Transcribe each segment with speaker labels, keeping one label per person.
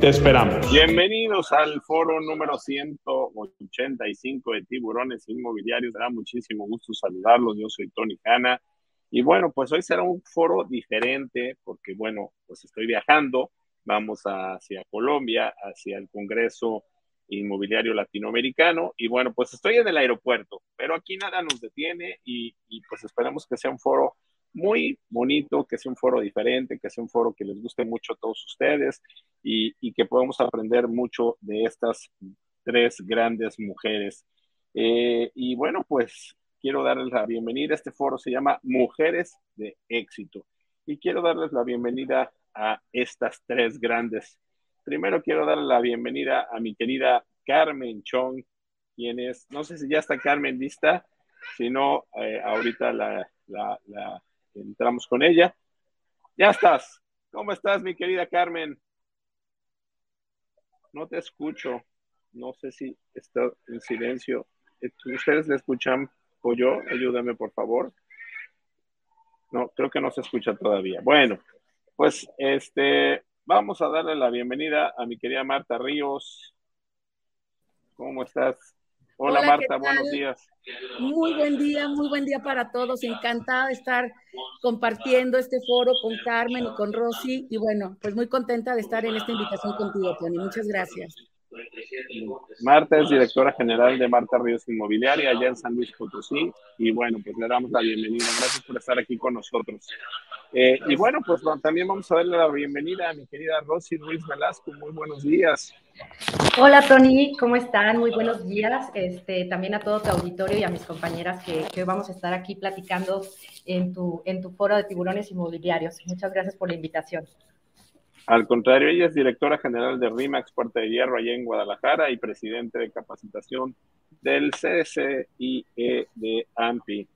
Speaker 1: Te esperamos.
Speaker 2: Bienvenidos al foro número 185 de Tiburones Inmobiliarios. Me da muchísimo gusto saludarlos. Yo soy Tony Hanna. Y bueno, pues hoy será un foro diferente porque, bueno, pues estoy viajando. Vamos hacia Colombia, hacia el Congreso Inmobiliario Latinoamericano. Y bueno, pues estoy en el aeropuerto, pero aquí nada nos detiene y, y pues esperamos que sea un foro muy bonito, que sea un foro diferente, que sea un foro que les guste mucho a todos ustedes y, que podamos aprender mucho de estas tres grandes mujeres. Eh, y bueno, pues quiero darles la bienvenida. Este foro se llama Mujeres de Éxito. Y quiero darles la bienvenida a estas tres grandes. Primero quiero darle la bienvenida a mi querida Carmen Chong, quien es, no sé si ya está Carmen lista, si no, eh, ahorita la, entramos con ella. Ya estás. ¿Cómo estás, mi querida Carmen? No te escucho. No sé si está en silencio. ¿Ustedes le escuchan o yo? Ayúdame, por favor. No, creo que no se escucha todavía. Bueno, pues este, vamos a darle la bienvenida a mi querida Marta Ríos. ¿Cómo estás? Hola, Marta, buenos días.
Speaker 3: Muy buen día, muy buen día para todos. Encantada de estar compartiendo este foro con Carmen y con Rosy. Y bueno, pues muy contenta de estar en esta invitación contigo, Tony. Muchas gracias.
Speaker 2: Marta es directora general de Marta Ríos Inmobiliaria allá en San Luis Potosí. Y bueno, pues le damos la bienvenida. Gracias por estar aquí con nosotros. Eh, y bueno, pues también vamos a darle la bienvenida a mi querida Rosy Ruiz Velasco. Muy buenos días.
Speaker 4: Hola Tony, ¿cómo están? Muy buenos días. Este, también a todo tu auditorio y a mis compañeras que, que vamos a estar aquí platicando en tu, en tu foro de tiburones inmobiliarios. Muchas gracias por la invitación.
Speaker 2: Al contrario, ella es directora general de RIMAX Puerta de Hierro allá en Guadalajara y presidente de capacitación del CSIE de AMPI.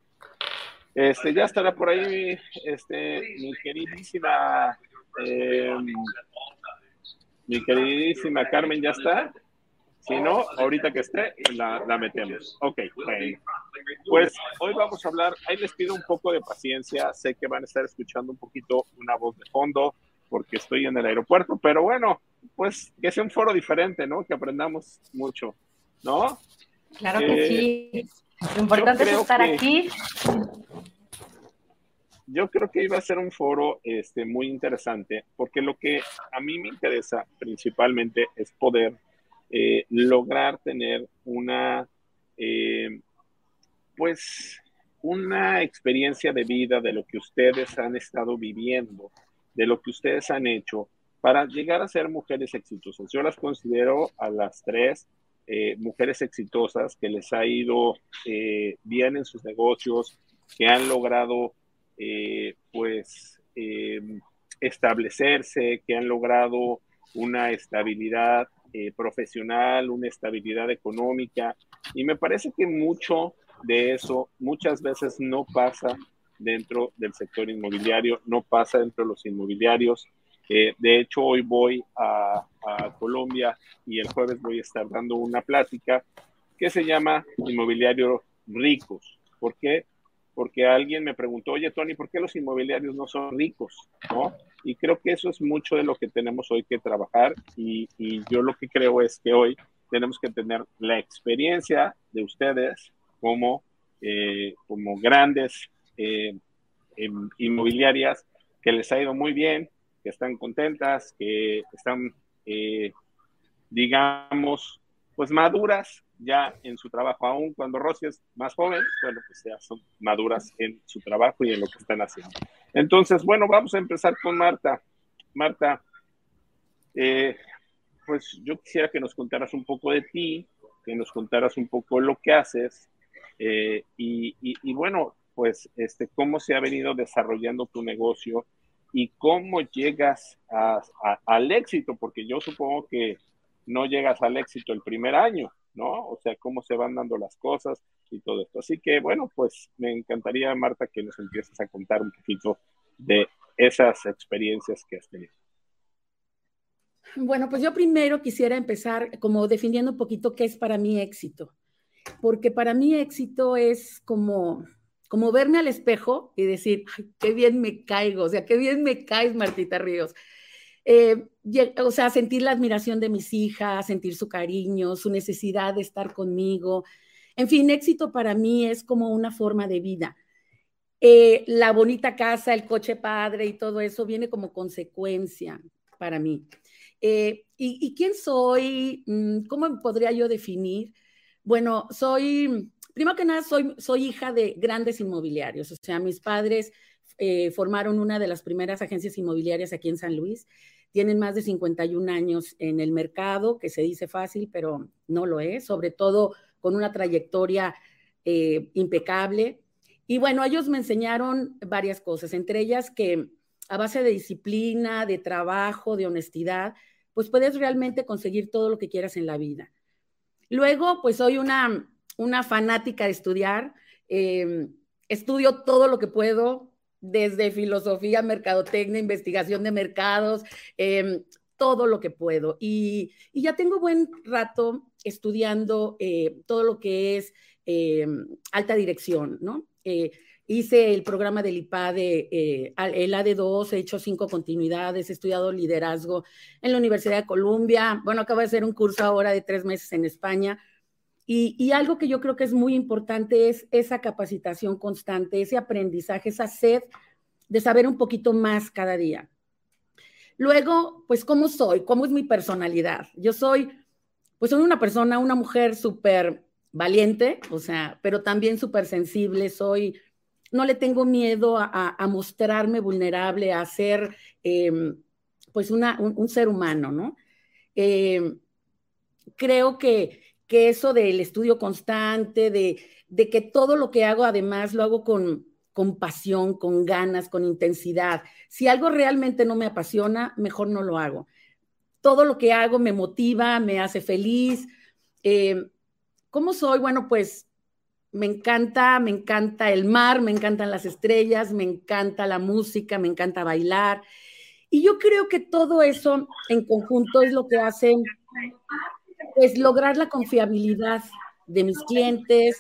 Speaker 2: Este, ya estará por ahí este, mi queridísima, eh, mi queridísima Carmen, ¿ya está? Si no, ahorita que esté, la, la metemos. Ok, bueno. Pues hoy vamos a hablar, ahí les pido un poco de paciencia, sé que van a estar escuchando un poquito una voz de fondo, porque estoy en el aeropuerto, pero bueno, pues que sea un foro diferente, ¿no? Que aprendamos mucho, ¿no?
Speaker 4: Claro que eh, sí. Lo importante es estar aquí.
Speaker 2: Yo creo que iba a ser un foro este, muy interesante, porque lo que a mí me interesa principalmente es poder eh, lograr tener una, eh, pues, una experiencia de vida de lo que ustedes han estado viviendo de lo que ustedes han hecho para llegar a ser mujeres exitosas. Yo las considero a las tres eh, mujeres exitosas que les ha ido eh, bien en sus negocios, que han logrado eh, pues establecerse, que han logrado una estabilidad profesional, una estabilidad económica. Y me parece que mucho de eso muchas veces no pasa dentro del sector inmobiliario, no pasa dentro de los inmobiliarios. Eh, de hecho, hoy voy a, Colombia y el jueves voy a estar dando una plática que se llama Inmobiliario Ricos. ¿Por qué? Porque alguien me preguntó, oye Tony, ¿por qué los inmobiliarios no son ricos? ¿No? Y creo que eso es mucho de lo que tenemos hoy que trabajar y, yo lo que creo es que hoy tenemos que tener la experiencia de ustedes como, eh, como grandes eh, inmobiliarias que les ha ido muy bien, que están contentas, que están, eh, digamos, pues maduras ya en su trabajo, aún cuando Rosy es más joven, bueno, pues ya son maduras en su trabajo y en lo que están haciendo. Entonces, bueno, vamos a empezar con Marta. Marta, eh, pues yo quisiera que nos contaras un poco de ti, que nos contaras un poco lo que haces y, bueno, pues, este, cómo se ha venido desarrollando tu negocio y cómo llegas al éxito, porque yo supongo que no llegas al éxito el primer año, ¿no? O sea, cómo se van dando las cosas. y todo esto. Así que bueno, pues me encantaría, Marta, que nos empieces a contar un poquito de esas experiencias que has tenido.
Speaker 3: Bueno, pues yo primero quisiera empezar como definiendo un poquito qué es para mí éxito, porque para mí éxito es como, como verme al espejo y decir, qué bien me caigo, o sea, qué bien me caes, Martita Ríos. Eh, o sea, sentir la admiración de mis hijas, sentir su cariño, su necesidad de estar conmigo. En fin, éxito para mí es como una forma de vida. Eh, la bonita casa, el coche padre y todo eso viene como consecuencia para mí. Eh, ¿y, quién soy? Mm, ¿Cómo podría yo definir? Bueno, soy, primero que nada, soy, soy hija de grandes inmobiliarios. O sea, mis padres eh, formaron una de las primeras agencias inmobiliarias aquí en San Luis. Tienen más de 51 años en el mercado, que se dice fácil, pero no lo es, sobre todo con una trayectoria eh, impecable. Y bueno, ellos me enseñaron varias cosas, entre ellas que a base de disciplina, de trabajo, de honestidad, pues puedes realmente conseguir todo lo que quieras en la vida. Luego, pues soy una, una fanática de estudiar. Em, estudio todo lo que puedo, desde filosofía, mercadotecnia, investigación de mercados, em, todo lo que puedo. Y, ya tengo buen rato estudiando eh, todo lo que es alta dirección, ¿no? Eh, Hice el programa del IPADE, eh, el AD2, he hecho cinco continuidades, he estudiado liderazgo en la Universidad de Columbia. Bueno, acabo de hacer un curso ahora de tres meses en España. Y, algo que yo creo que es muy importante es esa capacitación constante, ese aprendizaje, esa sed de saber un poquito más cada día. Luego, pues, ¿cómo soy? ¿Cómo es mi personalidad? Yo soy, pues, soy una persona, una mujer súper valiente, o sea, pero también súper sensible, soy no le tengo miedo a, mostrarme vulnerable, a ser em, pues un, ser humano, ¿no? Em, creo que, eso del estudio constante, de, que todo lo que hago además lo hago con, con pasión, con ganas, con intensidad. Si algo realmente no me apasiona, mejor no lo hago. Todo lo que hago me motiva, me hace feliz. Em, ¿Cómo soy? Bueno, pues me encanta, me encanta el mar, me encantan las estrellas, me encanta la música, me encanta bailar. Y yo creo que todo eso en conjunto es lo que hace, pues, lograr la confiabilidad de mis clientes,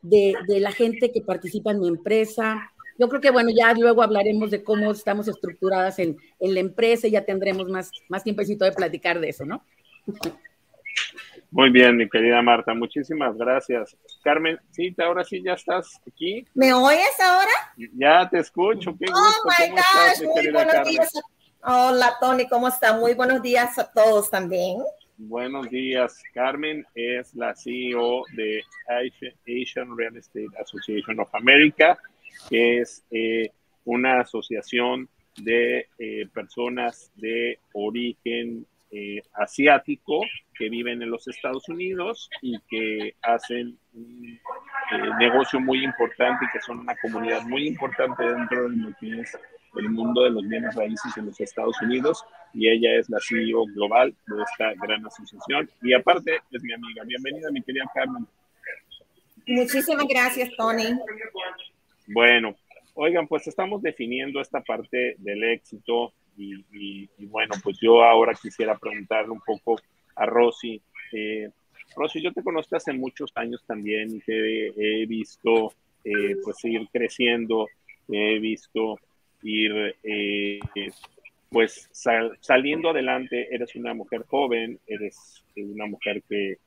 Speaker 3: de, la gente que participa en mi empresa. Yo creo que, bueno, ya luego hablaremos de cómo estamos estructuradas en, en la empresa y ya tendremos más, más tiempecito de platicar de eso, ¿no?
Speaker 2: Muy bien, mi querida Marta, muchísimas gracias. Carmen, sí, ahora sí ya estás aquí.
Speaker 5: ¿Me oyes ahora?
Speaker 2: Ya te escucho, qué oh gusto.
Speaker 5: Oh my gosh, muy buenos días. Hola Tony, ¿cómo está? Muy buenos días a todos también.
Speaker 2: Buenos días. Carmen es la CEO de Asian Real Estate Association of America, que es eh, una asociación de eh, personas de origen eh, asiático que viven en los Estados Unidos y que hacen un eh, negocio muy importante y que son una comunidad muy importante dentro de mundo de los bienes raíces en los Estados Unidos y ella es la CEO global de esta gran asociación y aparte es mi amiga. Bienvenida, mi querida Carmen.
Speaker 5: Muchísimas gracias, Tony.
Speaker 2: Bueno, oigan, pues estamos definiendo esta parte del éxito y, bueno, pues yo ahora quisiera preguntarle un poco a Rosy. Eh, Rosy, yo te conozco hace muchos años también te he visto eh, pues ir creciendo, te he visto ir eh, pues saliendo adelante. Eres una mujer joven, eres una mujer que,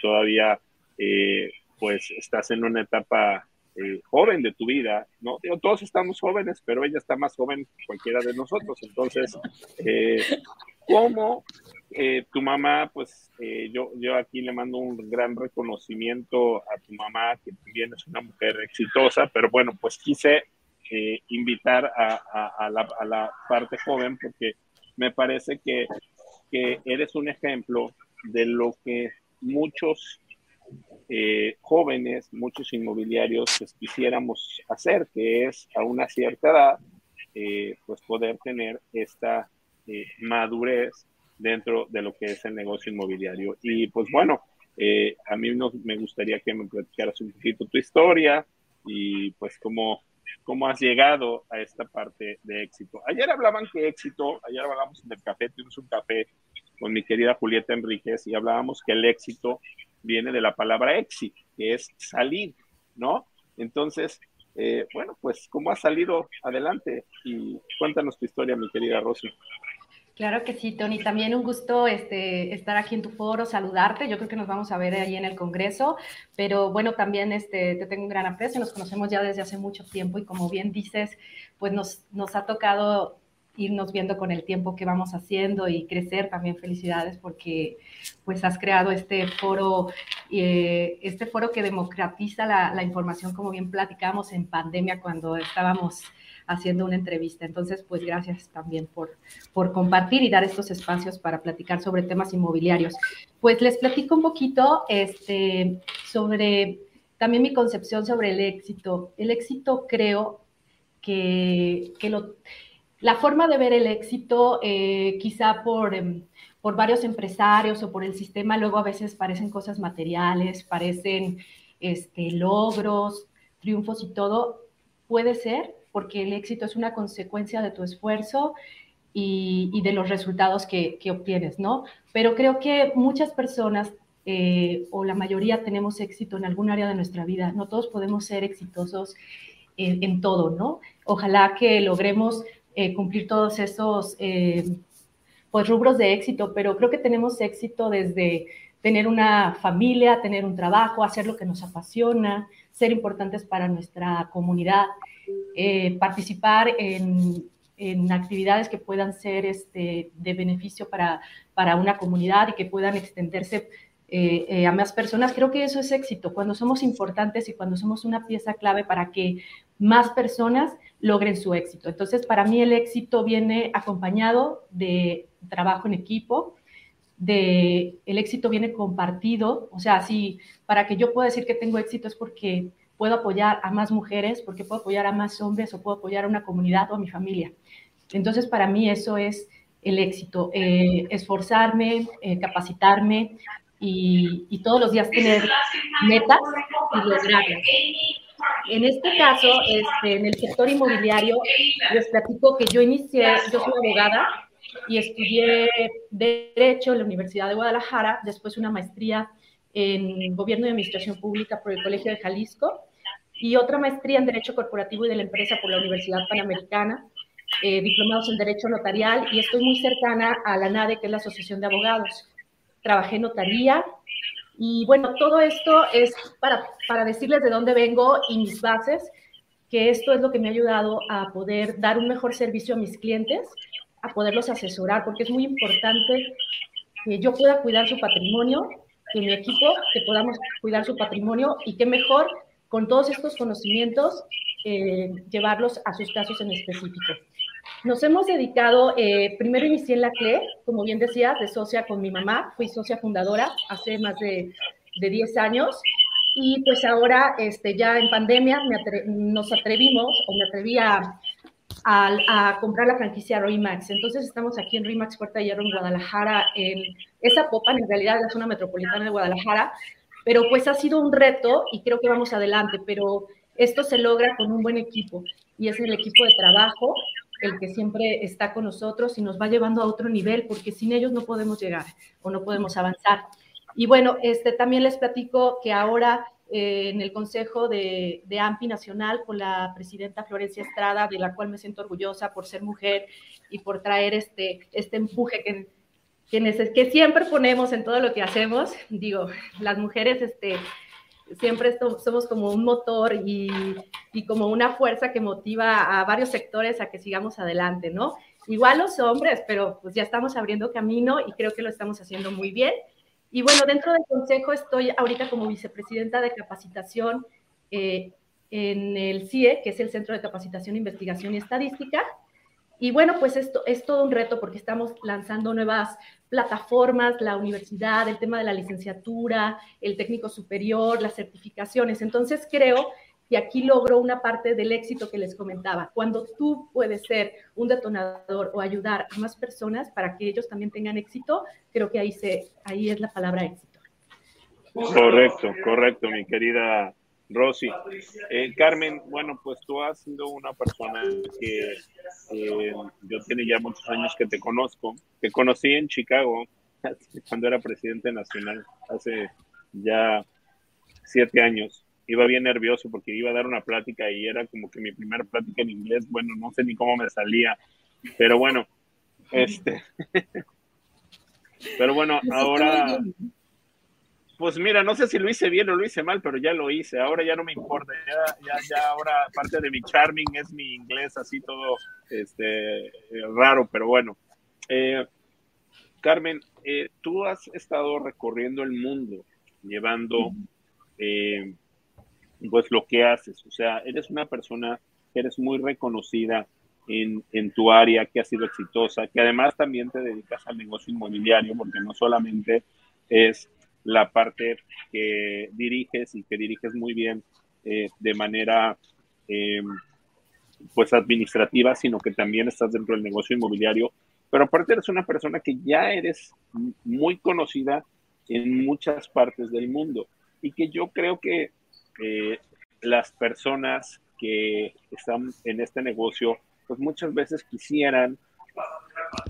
Speaker 2: todavía eh, pues estás en una etapa eh, joven de tu vida, ¿no? todos estamos jóvenes, pero ella está más joven que cualquiera de nosotros. Entonces, eh, ¿cómo eh, tu mamá, pues yo, yo aquí le mando un gran reconocimiento a tu mamá, que también es una mujer exitosa, pero bueno, pues quise invitar a, la, parte joven porque me parece que, eres un ejemplo de lo que muchos eh, jóvenes, muchos inmobiliarios pues, quisiéramos hacer, que es a una cierta edad, eh, pues poder tener esta eh, madurez dentro de lo que es el negocio inmobiliario. Y pues bueno, Eh, a mí me gustaría que me platicaras un poquito tu historia y pues cómo, cómo has llegado a esta parte de éxito. Ayer hablaban que éxito, ayer hablamos del café, tuvimos un café con mi querida Julieta Enríquez y hablábamos que el éxito viene de la palabra éxito, que es salir, ¿no? Entonces, eh, bueno, pues, ¿cómo has salido adelante? Y cuéntanos tu historia, mi querida Rosy.
Speaker 4: Claro que sí, Tony. También un gusto este, estar aquí en tu foro, saludarte. Yo creo que nos vamos a ver ahí en el Congreso, pero bueno, también este, te tengo un gran aprecio. Nos conocemos ya desde hace mucho tiempo y como bien dices, pues nos, ha tocado irnos viendo con el tiempo que vamos haciendo y crecer. También felicidades porque pues has creado este foro, eh, este foro que democratiza la información, como bien platicamos en pandemia cuando estábamos haciendo una entrevista. Entonces, pues gracias también por, por compartir y dar estos espacios para platicar sobre temas inmobiliarios. Pues les platico un poquito este, sobre también mi concepción sobre el éxito. El éxito creo que, que lo, la forma de ver el éxito, eh, quizá por, em, por varios empresarios o por el sistema, luego a veces parecen cosas materiales, parecen este, logros, triunfos y todo, puede ser, porque el éxito es una consecuencia de tu esfuerzo y, de los resultados que, obtienes, ¿no? Pero creo que muchas personas eh, o la mayoría tenemos éxito en algún área de nuestra vida. No todos podemos ser exitosos en, todo, ¿no? Ojalá que logremos eh, cumplir todos esos eh, pues, rubros de éxito, pero creo que tenemos éxito desde tener una familia, tener un trabajo, hacer lo que nos apasiona, ser importantes para nuestra comunidad. Eh, participar en, actividades que puedan ser este, de beneficio para, para una comunidad y que puedan extenderse eh, eh, a más personas. Creo que eso es éxito, cuando somos importantes y cuando somos una pieza clave para que más personas logren su éxito. Entonces, para mí el éxito viene acompañado de trabajo en equipo, de el éxito viene compartido, o sea, si para que yo pueda decir que tengo éxito es porque puedo apoyar a más mujeres, porque puedo apoyar a más hombres o puedo apoyar a una comunidad o a mi familia. Entonces, para mí eso es el éxito, eh, esforzarme, eh, capacitarme y, todos los días tener metas y lograrlas. En este caso, este, en el sector inmobiliario, les platico que yo inicié, yo soy abogada y estudié Derecho en la Universidad de Guadalajara, después una maestría en Gobierno y Administración Pública por el Colegio de Jalisco y otra maestría en Derecho Corporativo y de la Empresa por la Universidad Panamericana, eh, diplomados en Derecho Notarial y estoy muy cercana a la NADE, que es la Asociación de Abogados. Trabajé en notaría y bueno, todo esto es para, para decirles de dónde vengo y mis bases, que esto es lo que me ha ayudado a poder dar un mejor servicio a mis clientes, a poderlos asesorar, porque es muy importante que yo pueda cuidar su patrimonio que mi equipo, que podamos cuidar su patrimonio y qué mejor con todos estos conocimientos eh, llevarlos a sus casos en específico. Nos hemos dedicado, eh, primero inicié en la CLE, como bien decía, de socia con mi mamá, fui socia fundadora hace más de, de 10 años y pues ahora este, ya en pandemia nos atrevimos o me atreví a, a, comprar la franquicia Max. Entonces estamos aquí en Max Puerta de Hierro en Guadalajara, en esa popa, en realidad la zona metropolitana de Guadalajara, pero pues ha sido un reto y creo que vamos adelante, pero esto se logra con un buen equipo y es el equipo de trabajo el que siempre está con nosotros y nos va llevando a otro nivel, porque sin ellos no podemos llegar o no podemos avanzar. Y bueno, este, también les platico que ahora eh, en el Consejo de, AMPI Nacional con la presidenta Florencia Estrada, de la cual me siento orgullosa por ser mujer y por traer este, este empuje que, que, que siempre ponemos en todo lo que hacemos. Digo, las mujeres este, siempre somos como un motor y, y, como una fuerza que motiva a varios sectores a que sigamos adelante, ¿no? Igual los hombres, pero pues ya estamos abriendo camino y creo que lo estamos haciendo muy bien. Y bueno, dentro del consejo estoy ahorita como vicepresidenta de capacitación eh, en el CIE, que es el Centro de Capacitación, Investigación y Estadística. Y bueno, pues esto es todo un reto porque estamos lanzando nuevas plataformas, la universidad, el tema de la licenciatura, el técnico superior, las certificaciones. Entonces creo y aquí logro una parte del éxito que les comentaba. Cuando tú puedes ser un detonador o ayudar a más personas para que ellos también tengan éxito, creo que ahí, se, ahí es la palabra éxito.
Speaker 2: Correcto, correcto, mi querida Rosy. Eh, Carmen, bueno, pues tú has sido una persona que eh, yo tiene ya muchos años que te conozco, que conocí en Chicago cuando era presidente nacional, hace ya siete años. Iba bien nervioso porque iba a dar una plática y era como que mi primera plática en inglés, bueno, no sé ni cómo me salía, pero bueno, este, pero bueno, ahora pues mira, no sé si lo hice bien o lo hice mal, pero ya lo hice. Ahora ya no me importa. Ya, ya, ya ahora parte de mi charming es mi inglés así todo este, raro, pero bueno. Eh, Carmen, eh, tú has estado recorriendo el mundo llevando eh, pues lo que haces. O sea, eres una persona que eres muy reconocida en, en, tu área, que ha sido exitosa, que además también te dedicas al negocio inmobiliario, porque no solamente es la parte que diriges y que diriges muy bien eh, de manera eh, pues administrativa, sino que también estás dentro del negocio inmobiliario. Pero aparte eres una persona que ya eres muy conocida en muchas partes del mundo y que yo creo que eh, las personas que están en este negocio, pues muchas veces quisieran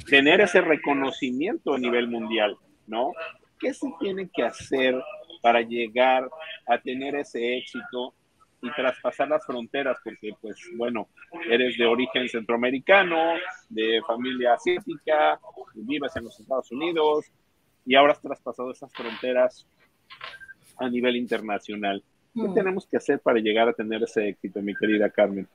Speaker 2: tener ese reconocimiento a nivel mundial, ¿no? ¿Qué se tiene que hacer para llegar a tener ese éxito y traspasar las fronteras? Porque, pues, bueno, eres de origen centroamericano, de familia asiática, vives en los Estados Unidos y ahora has traspasado esas fronteras a nivel internacional. ¿Qué mm. tenemos que hacer para llegar a tener ese éxito, mi querida Carmen?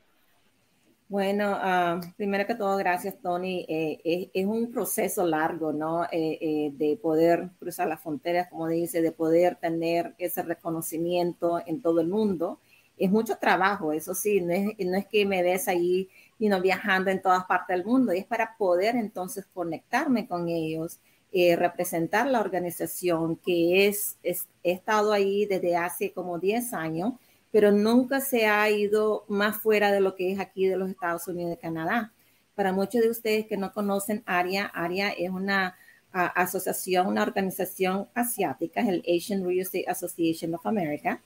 Speaker 5: Bueno, uh, primero que todo, gracias, Tony. Eh, es, es, un proceso largo, ¿no? Eh, eh, de poder cruzar las fronteras, como dice, de poder tener ese reconocimiento en todo el mundo. Es mucho trabajo, eso sí, no es, no es que me ves ahí you know, viajando en todas partes del mundo, es para poder entonces conectarme con ellos, eh, representar la organización que es, he estado ahí desde hace como 10 años pero nunca se ha ido más fuera de lo que es aquí de los Estados Unidos y Canadá. Para muchos de ustedes que no conocen ARIA, ARIA es una asociación, una organización asiática, el Asian Real Estate Association of America,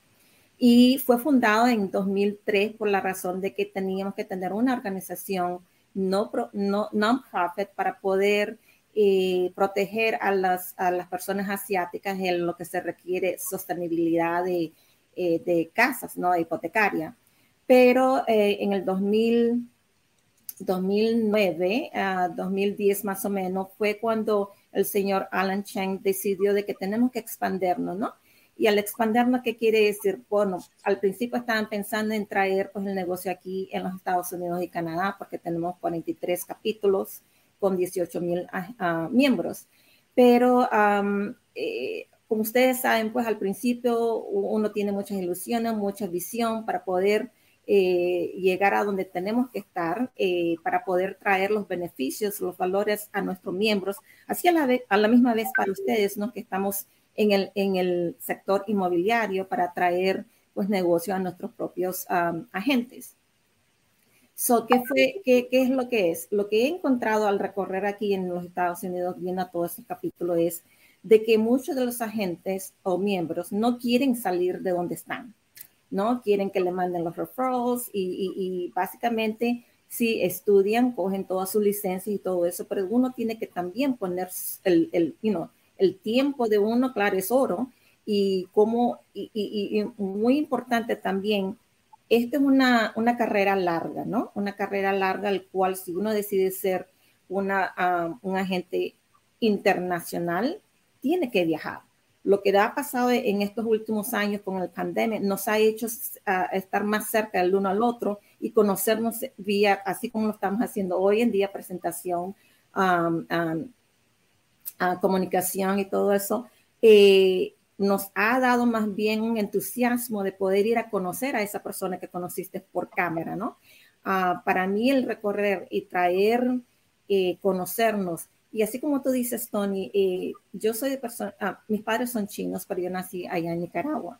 Speaker 5: y fue fundado en 2003 por la razón de que teníamos que tener una organización no, no non-profit para poder eh, proteger a las, a las personas asiáticas en lo que se requiere sostenibilidad de eh, de casas, ¿no? Hipotecaria. Pero eh, en el 2000, 2009 a 2010 más o menos fue cuando el señor Alan Cheng decidió de que tenemos que expandernos, ¿no? Y al expandernos, ¿qué quiere decir? Bueno, al principio estaban pensando en traer pues, el negocio aquí en los Estados Unidos y Canadá, porque tenemos 43 capítulos con 18 mil ah, miembros. Pero eh, como ustedes saben, pues al principio uno tiene muchas ilusiones, mucha visión para poder eh, llegar a donde tenemos que estar, eh, para poder traer los beneficios, los valores a nuestros miembros, así a la, vez, a la misma vez para ustedes, ¿no? que estamos en el, en el sector inmobiliario para traer pues negocio a nuestros propios agentes. So, ¿qué, fue, qué, ¿Qué es lo que es? Lo que he encontrado al recorrer aquí en los Estados Unidos, viendo todo este capítulo, es de que muchos de los agentes o miembros no quieren salir de donde están, ¿no? Quieren que le manden los referrals y, básicamente si estudian, cogen toda su licencia y todo eso, pero uno tiene que también poner el, el, el tiempo de uno, claro, es oro, y como, y, muy importante también, esta es una, una, carrera larga, ¿no? Una carrera larga al cual si uno decide ser una, ah, un agente internacional, tiene que viajar. Lo que ha pasado en estos últimos años con el pandemia nos ha hecho uh, estar más cerca el uno al otro y conocernos vía, así como lo estamos haciendo hoy en día, presentación, um, um, uh, comunicación y todo eso. Eh, nos ha dado más bien un entusiasmo de poder ir a conocer a esa persona que conociste por cámara, ¿no? Uh, para mí el recorrer y traer, eh, conocernos y así como tú dices, Tony, eh, yo soy de persona, ah, mis padres son chinos, pero yo nací allá en Nicaragua.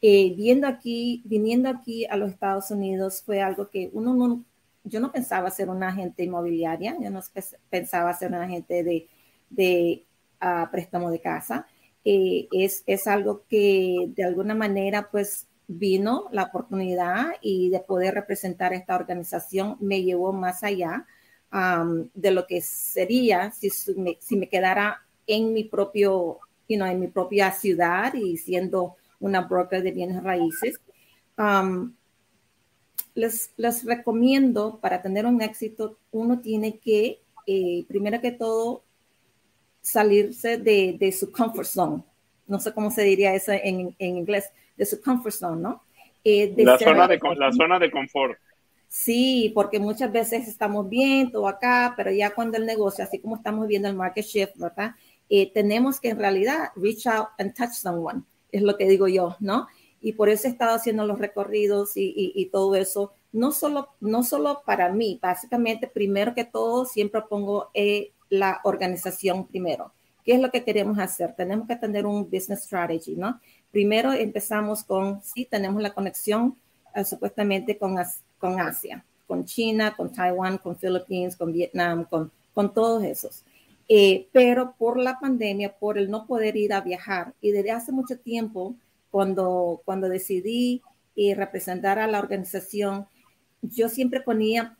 Speaker 5: Eh, viendo aquí, viniendo aquí a los Estados Unidos fue algo que uno no, yo no pensaba ser una agente inmobiliaria, yo no pensaba ser una agente de, de uh, préstamo de casa. Eh, es, es algo que de alguna manera pues vino la oportunidad y de poder representar esta organización me llevó más allá de lo que sería si me, si me quedara en mi propio, you en mi propia ciudad y siendo una broker de bienes raíces. les, les recomiendo para tener un éxito, uno tiene que, eh, primero que todo, salirse de, de, su comfort zone. No sé cómo se diría eso en, en inglés, de su comfort zone, ¿no?
Speaker 2: Eh, la, zona de, la zona de confort.
Speaker 5: Sí, porque muchas veces estamos bien, todo acá, pero ya cuando el negocio, así como estamos viendo el market shift, ¿verdad? Eh, tenemos que en realidad reach out and touch someone, es lo que digo yo, ¿no? Y por eso he estado haciendo los recorridos y, y, todo eso, no solo, no solo para mí, básicamente, primero que todo, siempre pongo eh, la organización primero. ¿Qué es lo que queremos hacer? Tenemos que tener un business strategy, ¿no? Primero empezamos con, sí, tenemos la conexión uh, supuestamente con, con Asia, con China, con Taiwán, con Filipinas, con Vietnam, con, con todos esos. Eh, pero por la pandemia, por el no poder ir a viajar, y desde hace mucho tiempo, cuando, cuando decidí eh, representar a la organización, yo siempre ponía,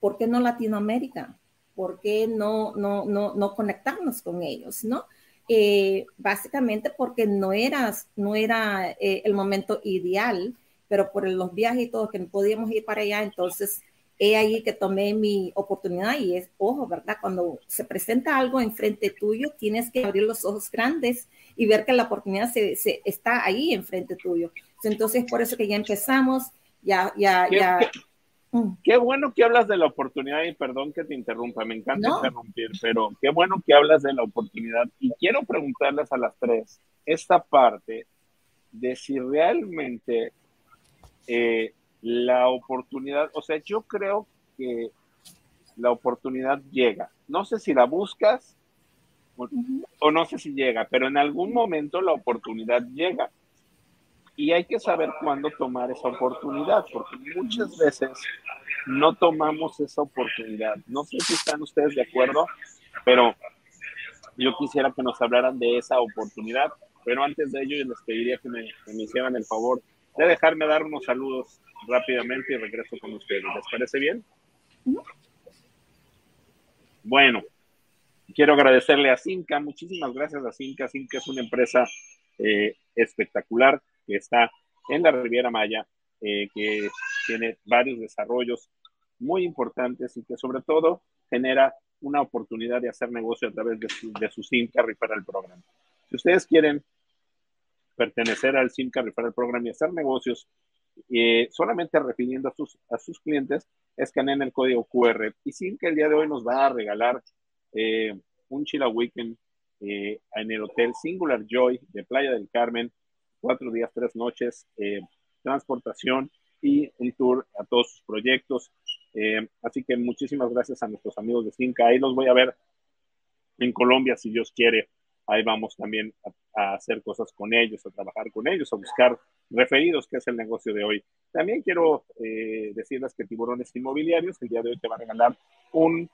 Speaker 5: ¿por qué no Latinoamérica? ¿Por qué no, no, no, no conectarnos con ellos? ¿no? Eh, básicamente porque no era, no era eh, el momento ideal, pero por los viajes y todo que no podíamos ir para allá, entonces he ahí que tomé mi oportunidad y es, ojo, ¿verdad? Cuando se presenta algo enfrente tuyo, tienes que abrir los ojos grandes y ver que la oportunidad se, se está ahí enfrente tuyo. Entonces, por eso que ya empezamos, ya, ya, ya.
Speaker 2: Mm. Qué bueno que hablas de la oportunidad y perdón que te interrumpa, me encanta interrumpir, pero qué bueno que hablas de la oportunidad y quiero preguntarles a las tres esta parte de si realmente eh, la oportunidad, o sea, yo creo que la oportunidad llega. No sé si la buscas o, o no sé si llega, pero en algún momento la oportunidad llega y hay que saber cuándo tomar esa oportunidad, porque muchas veces no tomamos esa oportunidad. No sé si están ustedes de acuerdo, pero yo quisiera que nos hablaran de esa oportunidad, pero antes de ello yo les pediría que me, hicieran el favor de dejarme dar unos saludos rápidamente y regreso con ustedes. ¿Les parece bien? Bueno, quiero agradecerle a Cinca, muchísimas gracias a Cinca. Cinca es una empresa eh, espectacular que está en la Riviera Maya, eh, que tiene varios desarrollos muy importantes y que sobre todo genera una oportunidad de hacer negocio a través de su, de su SIMCA Referral Program. Si ustedes quieren pertenecer al SIMCA Referral Program y hacer negocios eh, solamente refiriendo a sus, a sus clientes, escaneen el código QR. Y SIMCA el día de hoy nos va a regalar eh, un Chila Weekend en el Hotel Singular Joy de Playa del Carmen cuatro días, tres noches, eh, transportación y un tour a todos sus proyectos. Eh, así que muchísimas gracias a nuestros amigos de Finca. Ahí los voy a ver en Colombia, si Dios quiere. Ahí vamos también a, hacer cosas con ellos, a trabajar con ellos, a buscar referidos, que es el negocio de hoy. También quiero eh, decirles que Tiburones Inmobiliarios el día de hoy te va a regalar un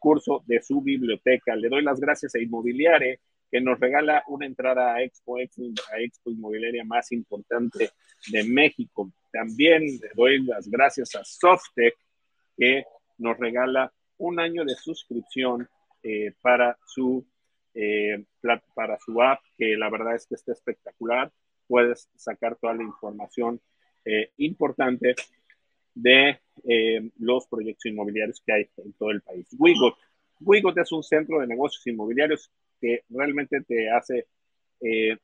Speaker 2: curso de su biblioteca. Le doy las gracias a Inmobiliare que nos regala una entrada a Expo, a Expo Inmobiliaria más importante de México. También le doy las gracias a Softec, que nos regala un año de suscripción eh, para, su, eh, para su app, que la verdad es que está espectacular. Puedes sacar toda la información eh, importante de los proyectos inmobiliarios que hay en todo el país. Wigot. Wigot es un centro de negocios inmobiliarios que realmente te hace eh,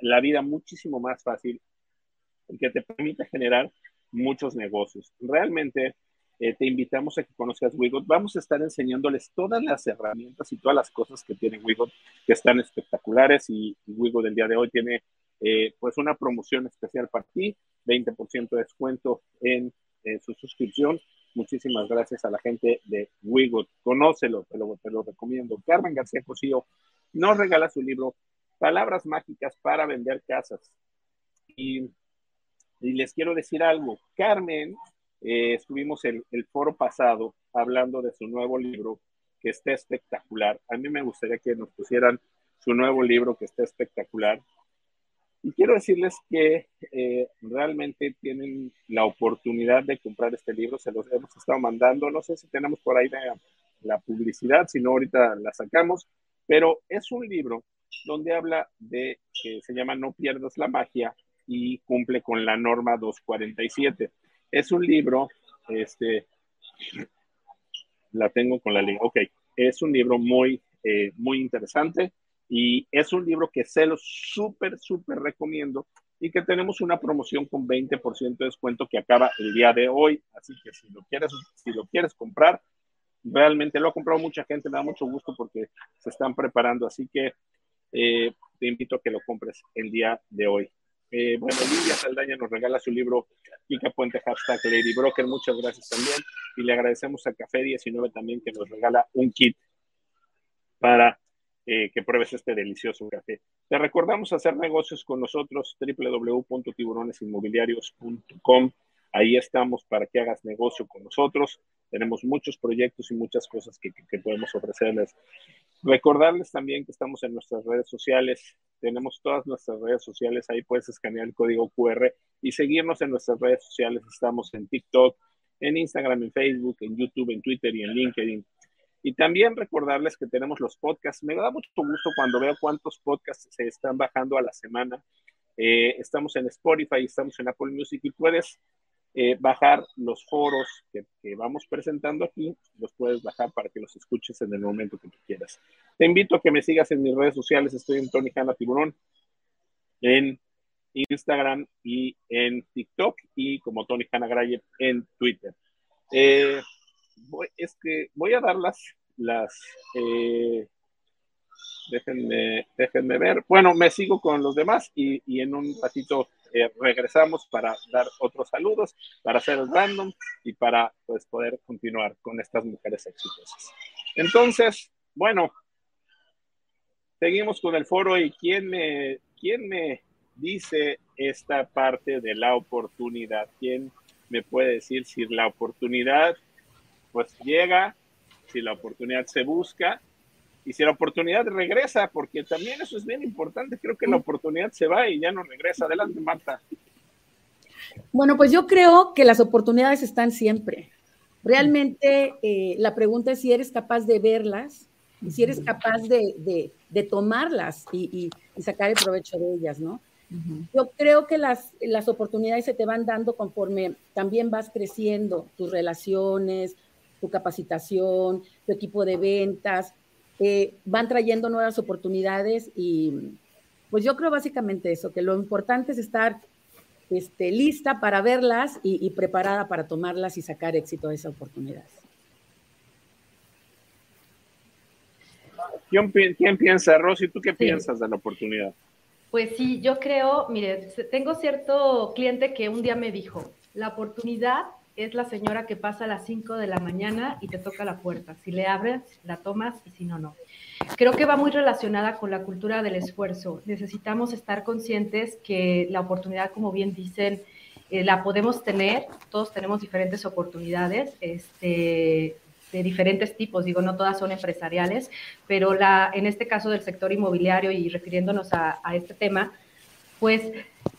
Speaker 2: la vida muchísimo más fácil y que te permite generar muchos negocios. Realmente eh, te invitamos a que conozcas Wigot. Vamos a estar enseñándoles todas las herramientas y todas las cosas que tiene Wigot, que están espectaculares y, Wigot del día de hoy tiene eh, pues una promoción especial para ti, 20% de descuento en, su suscripción. Muchísimas gracias a la gente de Wigot. Conócelo, te lo, te lo recomiendo. Carmen García Cosío nos regala su libro Palabras Mágicas para Vender Casas. Y, les quiero decir algo, Carmen, eh, estuvimos el, el foro pasado hablando de su nuevo libro, que está espectacular. A mí me gustaría que nos pusieran su nuevo libro que está espectacular. Y quiero decirles que eh, realmente tienen la oportunidad de comprar este libro, se los hemos estado mandando, no sé si tenemos por ahí la, la publicidad, si no ahorita la sacamos, pero es un libro donde habla de que se llama No pierdas la magia y cumple con la norma 247. Es un libro, este, la tengo con la línea, ok, es un libro muy, eh, muy interesante y es un libro que se lo súper, súper recomiendo y que tenemos una promoción con 20% de descuento que acaba el día de hoy. Así que si lo quieres, si lo quieres comprar, realmente lo ha comprado mucha gente, me da mucho gusto porque se están preparando. Así que eh, te invito a que lo compres el día de hoy. Eh, bueno, Lidia Saldaña nos regala su libro Kika Puente, hashtag Lady Broker. Muchas gracias también. Y le agradecemos a Café 19 también que nos regala un kit para eh, que pruebes este delicioso café. Te recordamos hacer negocios con nosotros, www.tiburonesinmobiliarios.com. Ahí estamos para que hagas negocio con nosotros. Tenemos muchos proyectos y muchas cosas que, podemos ofrecerles. Recordarles también que estamos en nuestras redes sociales. Tenemos todas nuestras redes sociales. Ahí puedes escanear el código QR y seguirnos en nuestras redes sociales. Estamos en TikTok, en Instagram, en Facebook, en YouTube, en Twitter y en LinkedIn. Y también recordarles que tenemos los podcasts. Me da mucho gusto cuando veo cuántos podcasts se están bajando a la semana. Eh, estamos en Spotify, estamos en Apple Music y puedes eh, bajar los foros que, vamos presentando aquí. Los puedes bajar para que los escuches en el momento que tú quieras. Te invito a que me sigas en mis redes sociales. Estoy en Tony Hanna Tiburón, en Instagram y en TikTok y como Tony Hanna Graye en Twitter. Eh, voy, es que voy a dar las, las eh, déjenme, déjenme ver. Bueno, me sigo con los demás y, y en un ratito eh, regresamos para dar otros saludos, para hacer el random y para pues, poder continuar con estas mujeres exitosas. Entonces, bueno, seguimos con el foro y quién me, quién me dice esta parte de la oportunidad, quién me puede decir si la oportunidad pues llega, si la oportunidad se busca y si la oportunidad regresa, porque también eso es bien importante, creo que la oportunidad se va y ya no regresa. Adelante, Marta.
Speaker 3: Bueno, pues yo creo que las oportunidades están siempre. Realmente eh, la pregunta es si eres capaz de verlas y si eres capaz de, de, tomarlas y, y, sacar el provecho de ellas, ¿no? Yo creo que las, las oportunidades se te van dando conforme también vas creciendo, tus relaciones, tu capacitación, tu equipo de ventas, eh, van trayendo nuevas oportunidades y pues yo creo básicamente eso, que lo importante es estar este, lista para verlas y, preparada para tomarlas y sacar éxito de esa oportunidad.
Speaker 2: ¿Quién, quién piensa, Rosy? ¿Tú qué piensas de la oportunidad?
Speaker 4: Pues sí, yo creo, mire, tengo cierto cliente que un día me dijo, la oportunidad es la señora que pasa a las 5 de la mañana y te toca la puerta. Si le abres, la tomas y si no, no. Creo que va muy relacionada con la cultura del esfuerzo. Necesitamos estar conscientes que la oportunidad, como bien dicen, eh, la podemos tener. Todos tenemos diferentes oportunidades. Este, de diferentes tipos, digo, no todas son empresariales, pero la, en este caso del sector inmobiliario y refiriéndonos a, a este tema, pues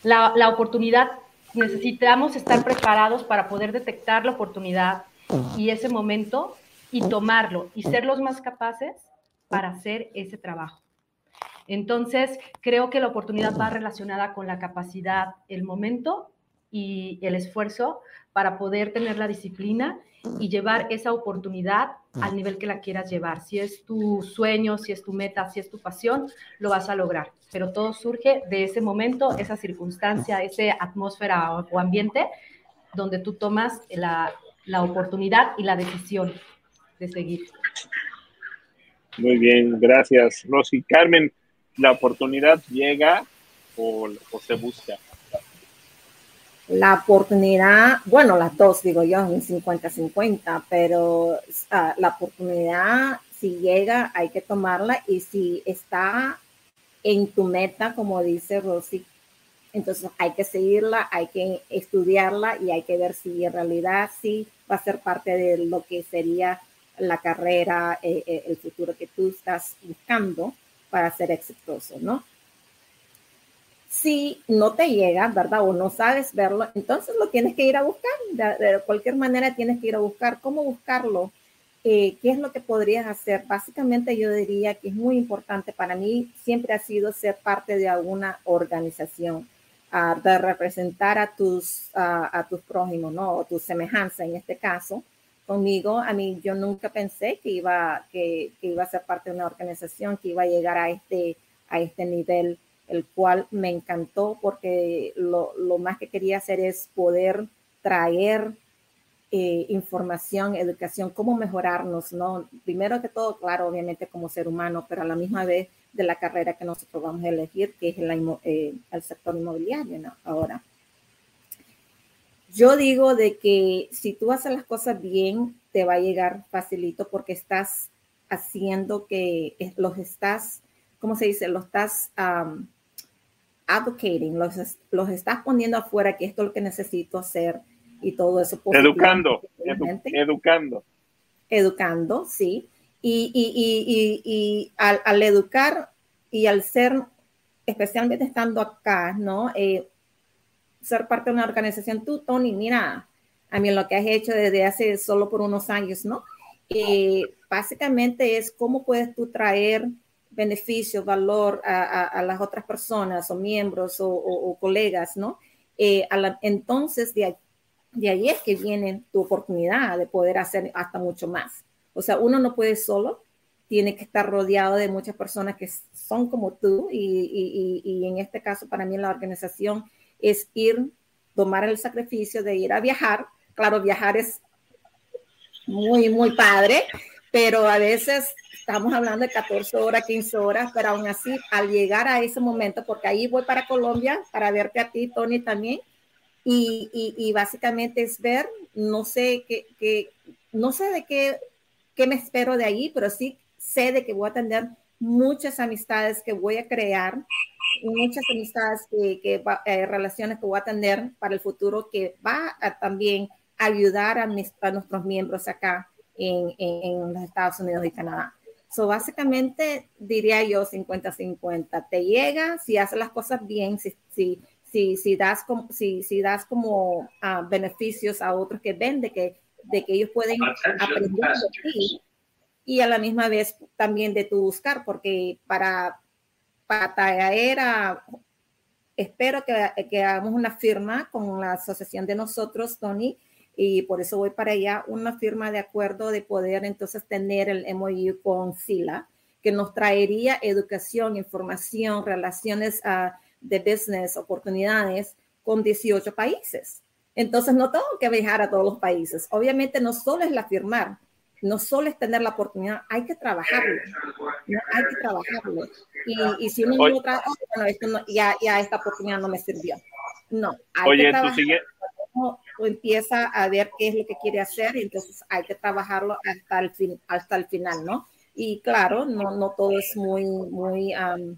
Speaker 4: la, la, oportunidad necesitamos estar preparados para poder detectar la oportunidad y ese momento y tomarlo y ser los más capaces para hacer ese trabajo. Entonces, creo que la oportunidad va relacionada con la capacidad, el momento y el esfuerzo para poder tener la disciplina y llevar esa oportunidad al nivel que la quieras llevar. Si es tu sueño, si es tu meta, si es tu pasión, lo vas a lograr. Pero todo surge de ese momento, esa circunstancia, esa atmósfera o ambiente donde tú tomas la, la oportunidad y la decisión de seguir.
Speaker 2: Muy bien, gracias, Rosy. Carmen, ¿la oportunidad llega o, o se busca?
Speaker 5: La oportunidad, bueno, las dos, digo yo, en 50-50, pero uh, la oportunidad, si llega, hay que tomarla y si está en tu meta, como dice Rosy, entonces hay que seguirla, hay que estudiarla y hay que ver si en realidad sí va a ser parte de lo que sería la carrera, eh, eh, el futuro que tú estás buscando. para ser exitoso, ¿no? Si no te llega, ¿verdad? O no sabes verlo, entonces lo tienes que ir a buscar. De, cualquier manera tienes que ir a buscar. ¿Cómo buscarlo? Eh, ¿Qué es lo que podrías hacer? Básicamente yo diría que es muy importante para mí, siempre ha sido ser parte de alguna organización, uh, de representar a tus, uh, a tus prójimos, ¿no? O tu semejanza en este caso conmigo. A mí yo nunca pensé que iba, que, iba a ser parte de una organización, que iba a llegar a este, a este nivel, el cual me encantó porque lo, lo más que quería hacer es poder traer eh, información, educación, cómo mejorarnos, ¿no? Primero que todo, claro, obviamente como ser humano, pero a la misma vez de la carrera que nosotros vamos a elegir, que es el, eh, el sector inmobiliario, ¿no? Ahora. Yo digo de que si tú haces las cosas bien, te va a llegar facilito porque estás haciendo que los estás, ¿cómo se dice? Los estás um, advocating, los, los estás poniendo afuera que esto es lo que necesito hacer y todo eso.
Speaker 2: Educando, educando.
Speaker 5: Educando, sí. Y, y, y, y al, al, educar y al ser, especialmente estando acá, ¿no? Eh, ser parte de una organización, tú, Tony, mira, a mí lo que has hecho desde hace solo por unos años, ¿no? Eh, básicamente es cómo puedes tú traer beneficio, valor a, a, las otras personas o miembros o, colegas, ¿no? Eh, entonces, de, de ahí es que viene tu oportunidad de poder hacer hasta mucho más. O sea, uno no puede solo, tiene que estar rodeado de muchas personas que son como tú y, y, y, y en este caso para mí la organización es ir, tomar el sacrificio de ir a viajar. Claro, viajar es muy, muy padre, pero a veces estamos hablando de 14 horas, 15 horas, pero aún así, al llegar a ese momento, porque ahí voy para Colombia para verte a ti, Tony, también, y, y, y básicamente es ver, no sé qué, qué no sé de qué, qué me espero de ahí, pero sí sé de que voy a tener muchas amistades que voy a crear muchas amistades, que, eh, relaciones que voy a tener para el futuro que va a también ayudar a, nuestros miembros acá en, en, los Estados Unidos y Canadá. So, básicamente diría yo 50-50. Te llega si haces las cosas bien, si, si, si, si das como, si, si das como uh, beneficios a otros que ven de que, de que ellos pueden aprender de ti y a la misma vez también de tu buscar, porque para, para era, espero que, que, hagamos una firma con la asociación de nosotros, Tony, y por eso voy para allá, una firma de acuerdo de poder entonces tener el MOU con SILA, que nos traería educación, información, relaciones uh, de business, oportunidades con 18 países. Entonces no tengo que viajar a todos los países. Obviamente no solo es la firmar, no solo es tener la oportunidad, hay que trabajarlo, hay que trabajarlo. Y, y si uno no trabaja, bueno, esto no, ya, ya esta oportunidad no me sirvió. No, hay
Speaker 2: Oye,
Speaker 5: que
Speaker 2: trabajarlo. Sigue...
Speaker 5: empieza a ver qué es lo que quiere hacer y entonces hay que trabajarlo hasta el, fin, hasta el final, ¿no? Y claro, no, no todo es muy, muy, um,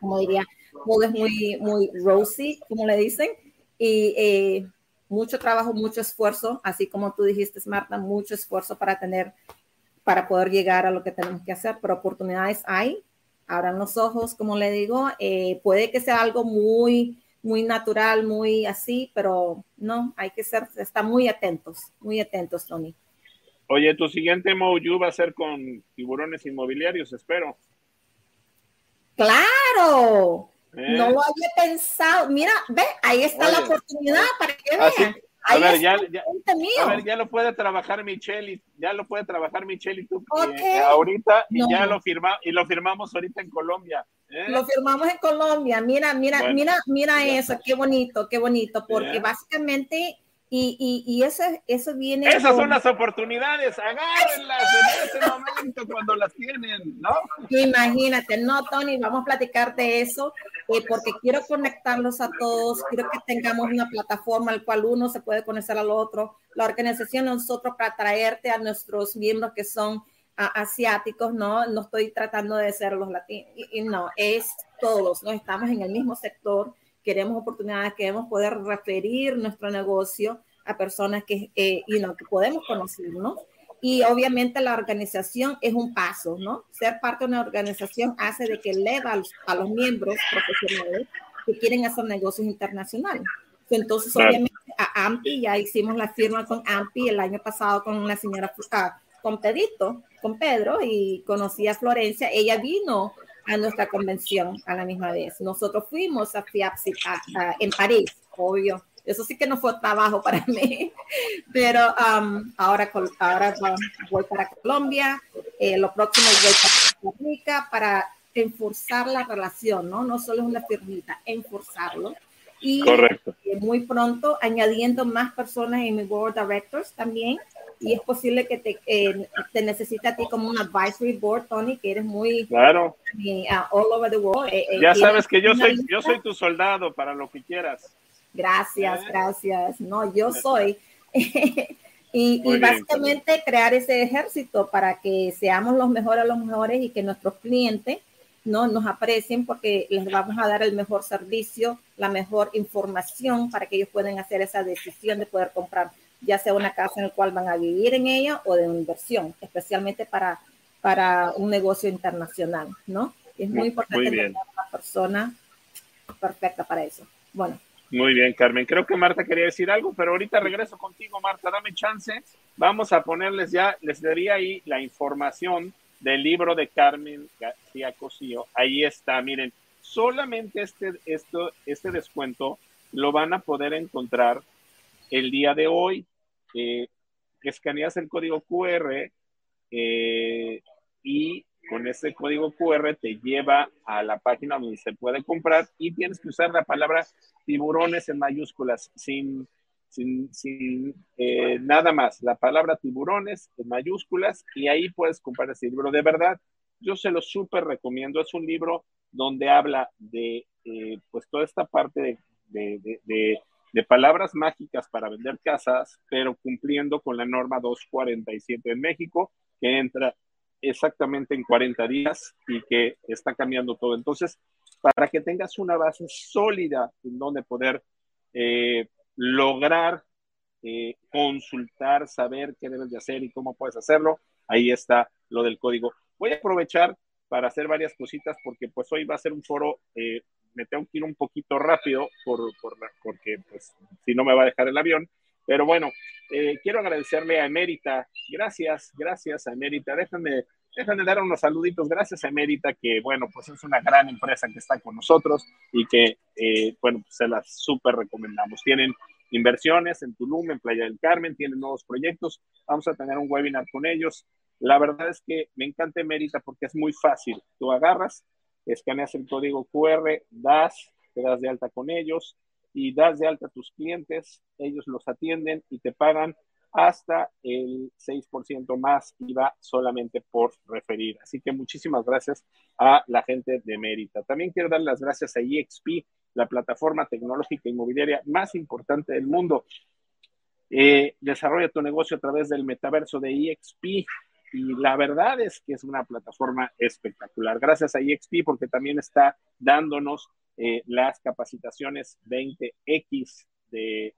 Speaker 5: como diría, todo es muy, muy rosy, como le dicen. Y eh, mucho trabajo, mucho esfuerzo, así como tú dijiste, Marta, mucho esfuerzo para tener, para poder llegar a lo que tenemos que hacer, pero oportunidades hay, abran los ojos, como le digo, eh, puede que sea algo muy, muy natural, muy así, pero no, hay que ser, estar muy atentos, muy atentos, Tony.
Speaker 2: Oye, tu siguiente MOU va a ser con tiburones inmobiliarios, espero.
Speaker 5: Claro, eh. No lo había pensado. Mira, ve, ahí está Oye, la oportunidad para que vean.
Speaker 2: A ver, ya, ya, a ver, ya, lo puede trabajar Michelle, ya lo puede trabajar Michelle y tú okay. eh, ahorita y ya lo firma y lo firmamos ahorita en Colombia.
Speaker 5: ¿eh? Lo firmamos en Colombia. Mira, mira, bueno, mira, mira eso, qué bonito, qué bonito, porque yeah. básicamente y, y, y, eso, eso viene.
Speaker 2: Esas con... son las oportunidades, agárrenlas en ese momento cuando las tienen, ¿no?
Speaker 5: Imagínate, no, Tony, vamos a platicar de eso, eh, porque quiero conectarlos a todos, quiero que tengamos una plataforma al cual uno se puede conocer al otro, la organización nosotros para traerte a nuestros miembros que son a, asiáticos, ¿no? No estoy tratando de ser los latinos, y, y no, es todos, ¿no? Estamos en el mismo sector queremos oportunidades, queremos poder referir nuestro negocio a personas que, eh, you know, que podemos conocer, ¿no? Y obviamente la organización es un paso, ¿no? Ser parte de una organización hace de que eleva a los, miembros profesionales que quieren hacer negocios internacionales. Entonces, obviamente, a AMPI, ya hicimos la firma con AMPI el año pasado con la señora, ah, con Pedrito, con Pedro, y conocí a Florencia. Ella vino a nuestra convención a la misma vez. Nosotros fuimos a FIAPSI en París, obvio. Eso sí que no fue trabajo para mí, pero um, ahora, ahora voy para Colombia, eh, lo próximo voy para Costa Rica para enforzar la relación, ¿no? No solo es una firmita, enforzarlo. Y Correcto. Eh, muy pronto añadiendo más personas en mi board directors también. Y es posible que te, eh, te necesite a ti como un advisory board, Tony, que eres muy
Speaker 2: claro.
Speaker 5: Uh, all over the world.
Speaker 2: ya sabes que yo soy, yo soy tu soldado para lo que quieras.
Speaker 5: Gracias, gracias. No, yo soy. y, básicamente crear ese ejército para que seamos los mejores los mejores y que nuestros clientes no nos aprecien porque les vamos a dar el mejor servicio, la mejor información para que ellos puedan hacer esa decisión de poder comprar ya sea una casa en la cual van a vivir en ella o de una inversión, especialmente para, para un negocio internacional, ¿no? Es muy, importante tener una persona perfecta para eso. Bueno,
Speaker 2: muy bien, Carmen. Creo que Marta quería decir algo, pero ahorita regreso contigo, Marta. Dame chance. Vamos a ponerles ya, les daría ahí la información del libro de Carmen García Cosío. Ahí está, miren, solamente este, esto, este descuento lo van a poder encontrar el día de hoy. Eh, escaneas el código QR eh, y con ese código QR te lleva a la página donde se puede comprar y tienes que usar la palabra tiburones en mayúsculas, sin, sin, eh, nada más. La palabra tiburones en mayúsculas y ahí puedes comprar ese libro. De verdad, yo se lo súper recomiendo. Es un libro donde habla de eh, pues toda esta parte de, de, palabras mágicas para vender casas, pero cumpliendo con la norma 247 en México, que entra exactamente en 40 días y que está cambiando todo. Entonces, para que tengas una base sólida en donde poder eh, lograr eh, consultar, saber qué debes de hacer y cómo puedes hacerlo, ahí está lo del código. Voy a aprovechar para hacer varias cositas porque pues hoy va a ser un foro, eh, me tengo que ir un poquito rápido por, porque pues si no me va a dejar el avión, pero bueno, eh, quiero agradecerle a Emérita. Gracias, gracias a Emérita. Déjenme, déjenme dar unos saluditos. Gracias a Emérita, que bueno, pues es una gran empresa que está con nosotros y que, eh, bueno, pues se las súper recomendamos. Tienen inversiones en Tulum, en Playa del Carmen, tienen nuevos proyectos. Vamos a tener un webinar con ellos. La verdad es que me encanta Emérita porque es muy fácil. Tú agarras, escaneas el código QR, das, te das de alta con ellos y das de alta a tus clientes, ellos los atienden y te pagan hasta el 6% más IVA solamente por referir. Así que muchísimas gracias a la gente de Mérita. También quiero dar las gracias a EXP, la plataforma tecnológica inmobiliaria más importante del mundo. Eh, desarrolla tu negocio a través del metaverso de EXP y la verdad es que es una plataforma espectacular. Gracias a EXP porque también está dándonos eh, las capacitaciones 20X de,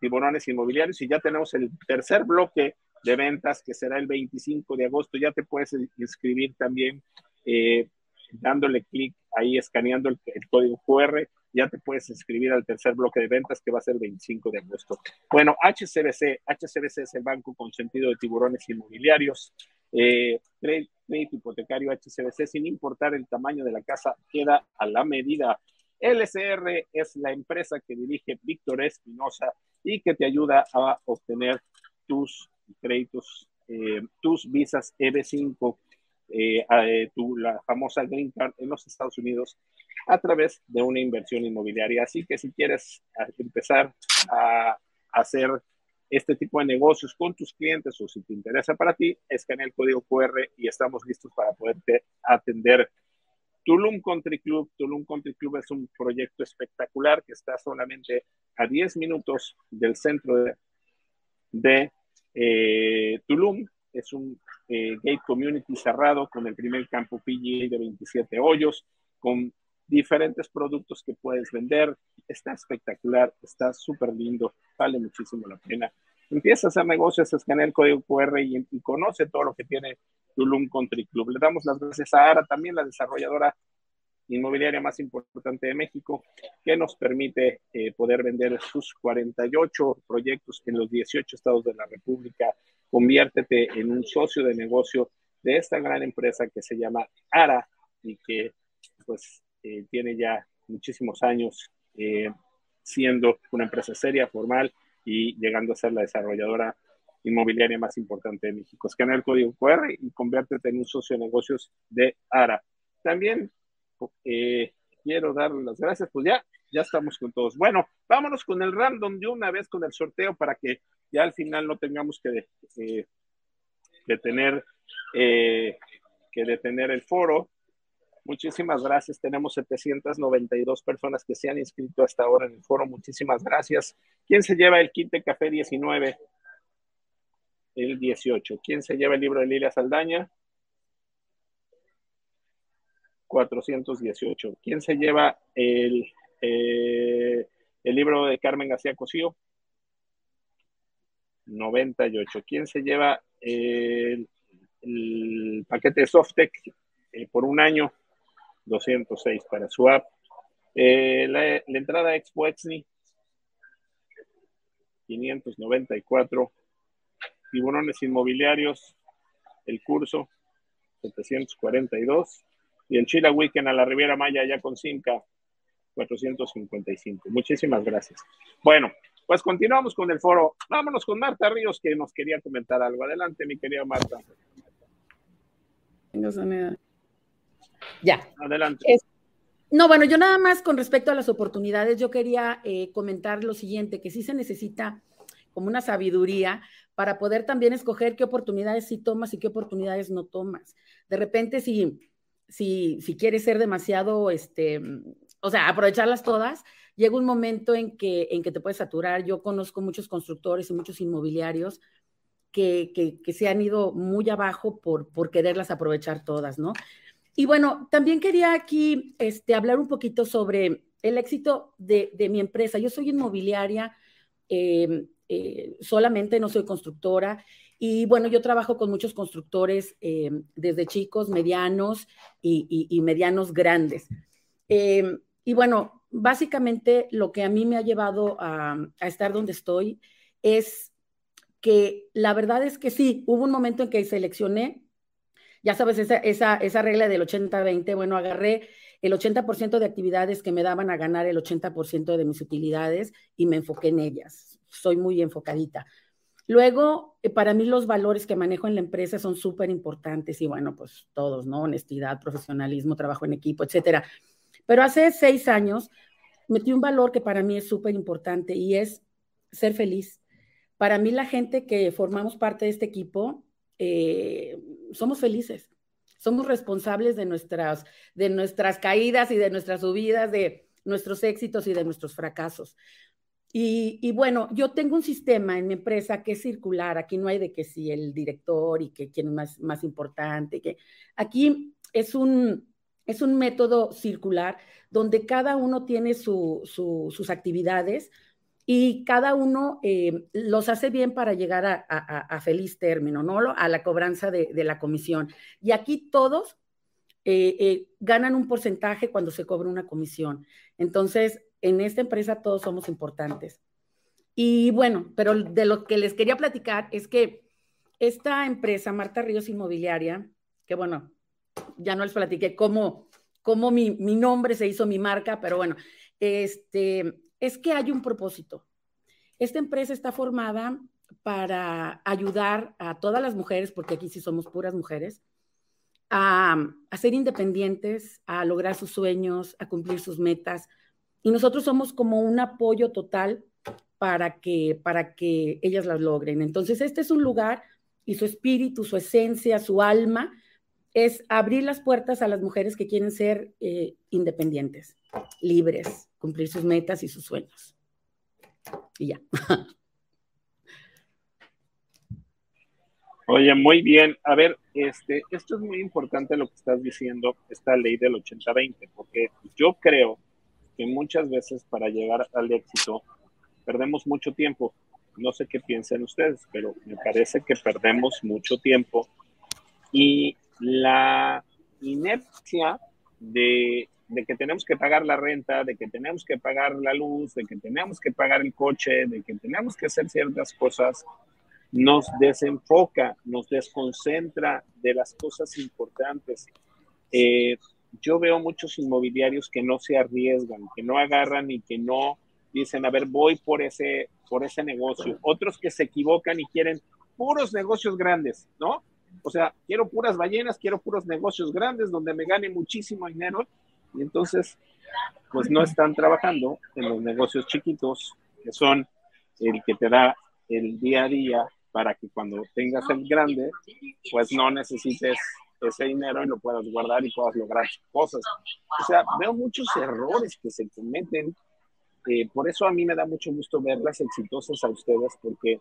Speaker 2: tiburones inmobiliarios y ya tenemos el tercer bloque de ventas que será el 25 de agosto. Ya te puedes inscribir también eh, dándole clic ahí, escaneando el, código QR. Ya te puedes inscribir al tercer bloque de ventas que va a ser el 25 de agosto. Bueno, HCBC, HCBC es el banco con sentido de tiburones inmobiliarios. Eh, crédito hipotecario HCBC, sin importar el tamaño de la casa, queda a la medida. LCR es la empresa que dirige Víctor Espinosa y que te ayuda a obtener tus créditos, eh, tus visas EB5, eh, eh, tu, la famosa Green Card en los Estados Unidos a través de una inversión inmobiliaria. Así que si quieres empezar a hacer este tipo de negocios con tus clientes o si te interesa para ti, escanea el código QR y estamos listos para poderte atender Tulum Country Club. Tulum Country Club es un proyecto espectacular que está solamente a 10 minutos del centro de, eh, Tulum. Es un eh, gate community cerrado con el primer campo PGA de 27 hoyos, con diferentes productos que puedes vender. Está espectacular, está súper lindo, vale muchísimo la pena. empieza a hacer negocios, escanea el código QR y, y conoce todo lo que tiene Tulum Country Club. Le damos las gracias a ARA, también la desarrolladora inmobiliaria más importante de México, que nos permite eh, poder vender sus 48 proyectos en los 18 estados de la República. Conviértete en un socio de negocio de esta gran empresa que se llama ARA y que pues eh, tiene ya muchísimos años eh, siendo una empresa seria, formal y llegando a ser la desarrolladora inmobiliaria más importante de México. Escanea el código QR y conviértete en un socio de negocios de ARA. También eh, quiero darle las gracias, pues ya, ya estamos con todos. Bueno, vámonos con el random de una vez con el sorteo para que ya al final no tengamos que eh, detener, eh, que detener el foro. Muchísimas gracias. Tenemos 792 personas que se han inscrito hasta ahora en el foro. Muchísimas gracias. ¿Quién se lleva el kit de café 19? El 18. ¿Quién se lleva el libro de Lilia Saldaña? 418. ¿Quién se lleva el, eh, el libro de Carmen García Cosío? 98. ¿Quién se lleva el, paquete de Softec eh, por un año? 206 para su app. Eh, la, entrada a Expo Exni, 594. Tiburones inmobiliarios, el curso, 742 y el Chila Weekend a la Riviera Maya ya con Simca 455. Muchísimas gracias. Bueno, pues continuamos con el foro. Vámonos con Marta Ríos que nos quería comentar algo. Adelante, mi querida Marta.
Speaker 3: Ya.
Speaker 2: Adelante.
Speaker 3: no, bueno, yo nada más con respecto a las oportunidades, yo quería eh, comentar lo siguiente, que sí se necesita como una sabiduría para poder también escoger qué oportunidades sí tomas y qué oportunidades no tomas. De repente, si si, si quieres ser demasiado, este, o sea, aprovecharlas todas, llega un momento en que, en que te puedes saturar. Yo conozco muchos constructores y muchos inmobiliarios que, que, se han ido muy abajo por, por quererlas aprovechar todas, ¿no? Y bueno, también quería aquí este, hablar un poquito sobre el éxito de, de mi empresa. Yo soy inmobiliaria, eh, eh, solamente no soy constructora y bueno, yo trabajo con muchos constructores, eh, desde chicos, medianos y, medianos grandes. Eh, y bueno, básicamente lo que a mí me ha llevado a, estar donde estoy es que la verdad es que sí, hubo un momento en que seleccioné, ya sabes, esa, esa, esa regla del 80-20, bueno, agarré el 80% de actividades que me daban a ganar el 80% de mis utilidades y me enfoqué en ellas. Soy muy enfocadita. Luego, eh, para mí los valores que manejo en la empresa son súper importantes y bueno, pues todos, ¿no? Honestidad, profesionalismo, trabajo en equipo, etcétera. Pero hace seis años metí un valor que para mí es súper importante y es ser feliz. Para mí la gente que formamos parte de este equipo, eh, somos felices, somos responsables de nuestras, de nuestras caídas y de nuestras subidas, de nuestros éxitos y de nuestros fracasos. Y, bueno, yo tengo un sistema en mi empresa que es circular. Aquí no hay de que si el director y que quién es más, más importante. Que aquí es un, es un método circular donde cada uno tiene sus actividades y cada uno eh, los hace bien para llegar a, feliz término, ¿no? A la cobranza de, la comisión. Y aquí todos eh, eh, ganan un porcentaje cuando se cobra una comisión. Entonces, en esta empresa todos somos importantes. Y bueno, pero de lo que les quería platicar es que esta empresa, Marta Ríos Inmobiliaria, que bueno, ya no les platiqué cómo, cómo mi, nombre se hizo mi marca, pero bueno, este, es que hay un propósito. Esta empresa está formada para ayudar a todas las mujeres, porque aquí sí somos puras mujeres, a, ser independientes, a lograr sus sueños, a cumplir sus metas, y nosotros somos como un apoyo total para que, para que ellas las logren. Entonces, este es un lugar y su espíritu, su esencia, su alma, es abrir las puertas a las mujeres que quieren ser eh, independientes, libres, cumplir sus metas y sus sueños. Y ya.
Speaker 2: Oye, muy bien. A ver, este, esto es muy importante lo que estás diciendo, esta ley del 80-20, porque yo creo que muchas veces para llegar al éxito perdemos mucho tiempo. No sé qué piensan ustedes, pero me parece que perdemos mucho tiempo y la inercia de, de, que tenemos que pagar la renta, de que tenemos que pagar la luz, de que tenemos que pagar el coche, de que tenemos que hacer ciertas cosas, nos desenfoca, nos desconcentra de las cosas importantes. Eh, yo veo muchos inmobiliarios que no se arriesgan, que no agarran y que no dicen, a ver, voy por ese, por ese negocio. Otros que se equivocan y quieren puros negocios grandes, ¿no? O sea, quiero puras ballenas, quiero puros negocios grandes donde me gane muchísimo dinero y entonces, pues no están trabajando en los negocios chiquitos, que son el que te da el día a día para que cuando tengas el grande, pues no necesites ese dinero y lo puedas guardar y puedas lograr cosas. O sea, veo muchos errores que se cometen. Eh, por eso a mí me da mucho gusto verlas exitosas a ustedes, porque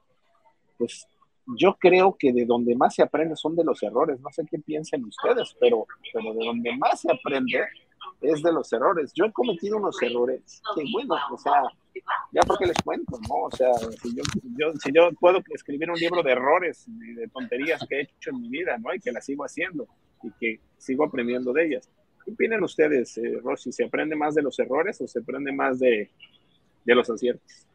Speaker 2: pues yo creo que de donde más se aprende son de los errores. No sé qué piensen ustedes, pero, pero de donde más se aprende es de los errores. Yo he cometido unos errores que, bueno, o sea, ya porque les cuento, ¿no? O sea, si yo, si yo puedo escribir un libro de errores y de tonterías que he hecho en mi vida, ¿no? Y que las sigo haciendo y que sigo aprendiendo de ellas. ¿Qué opinan ustedes, eh, Rosy? ¿Se aprende más de los errores o se aprende más de, de los aciertos?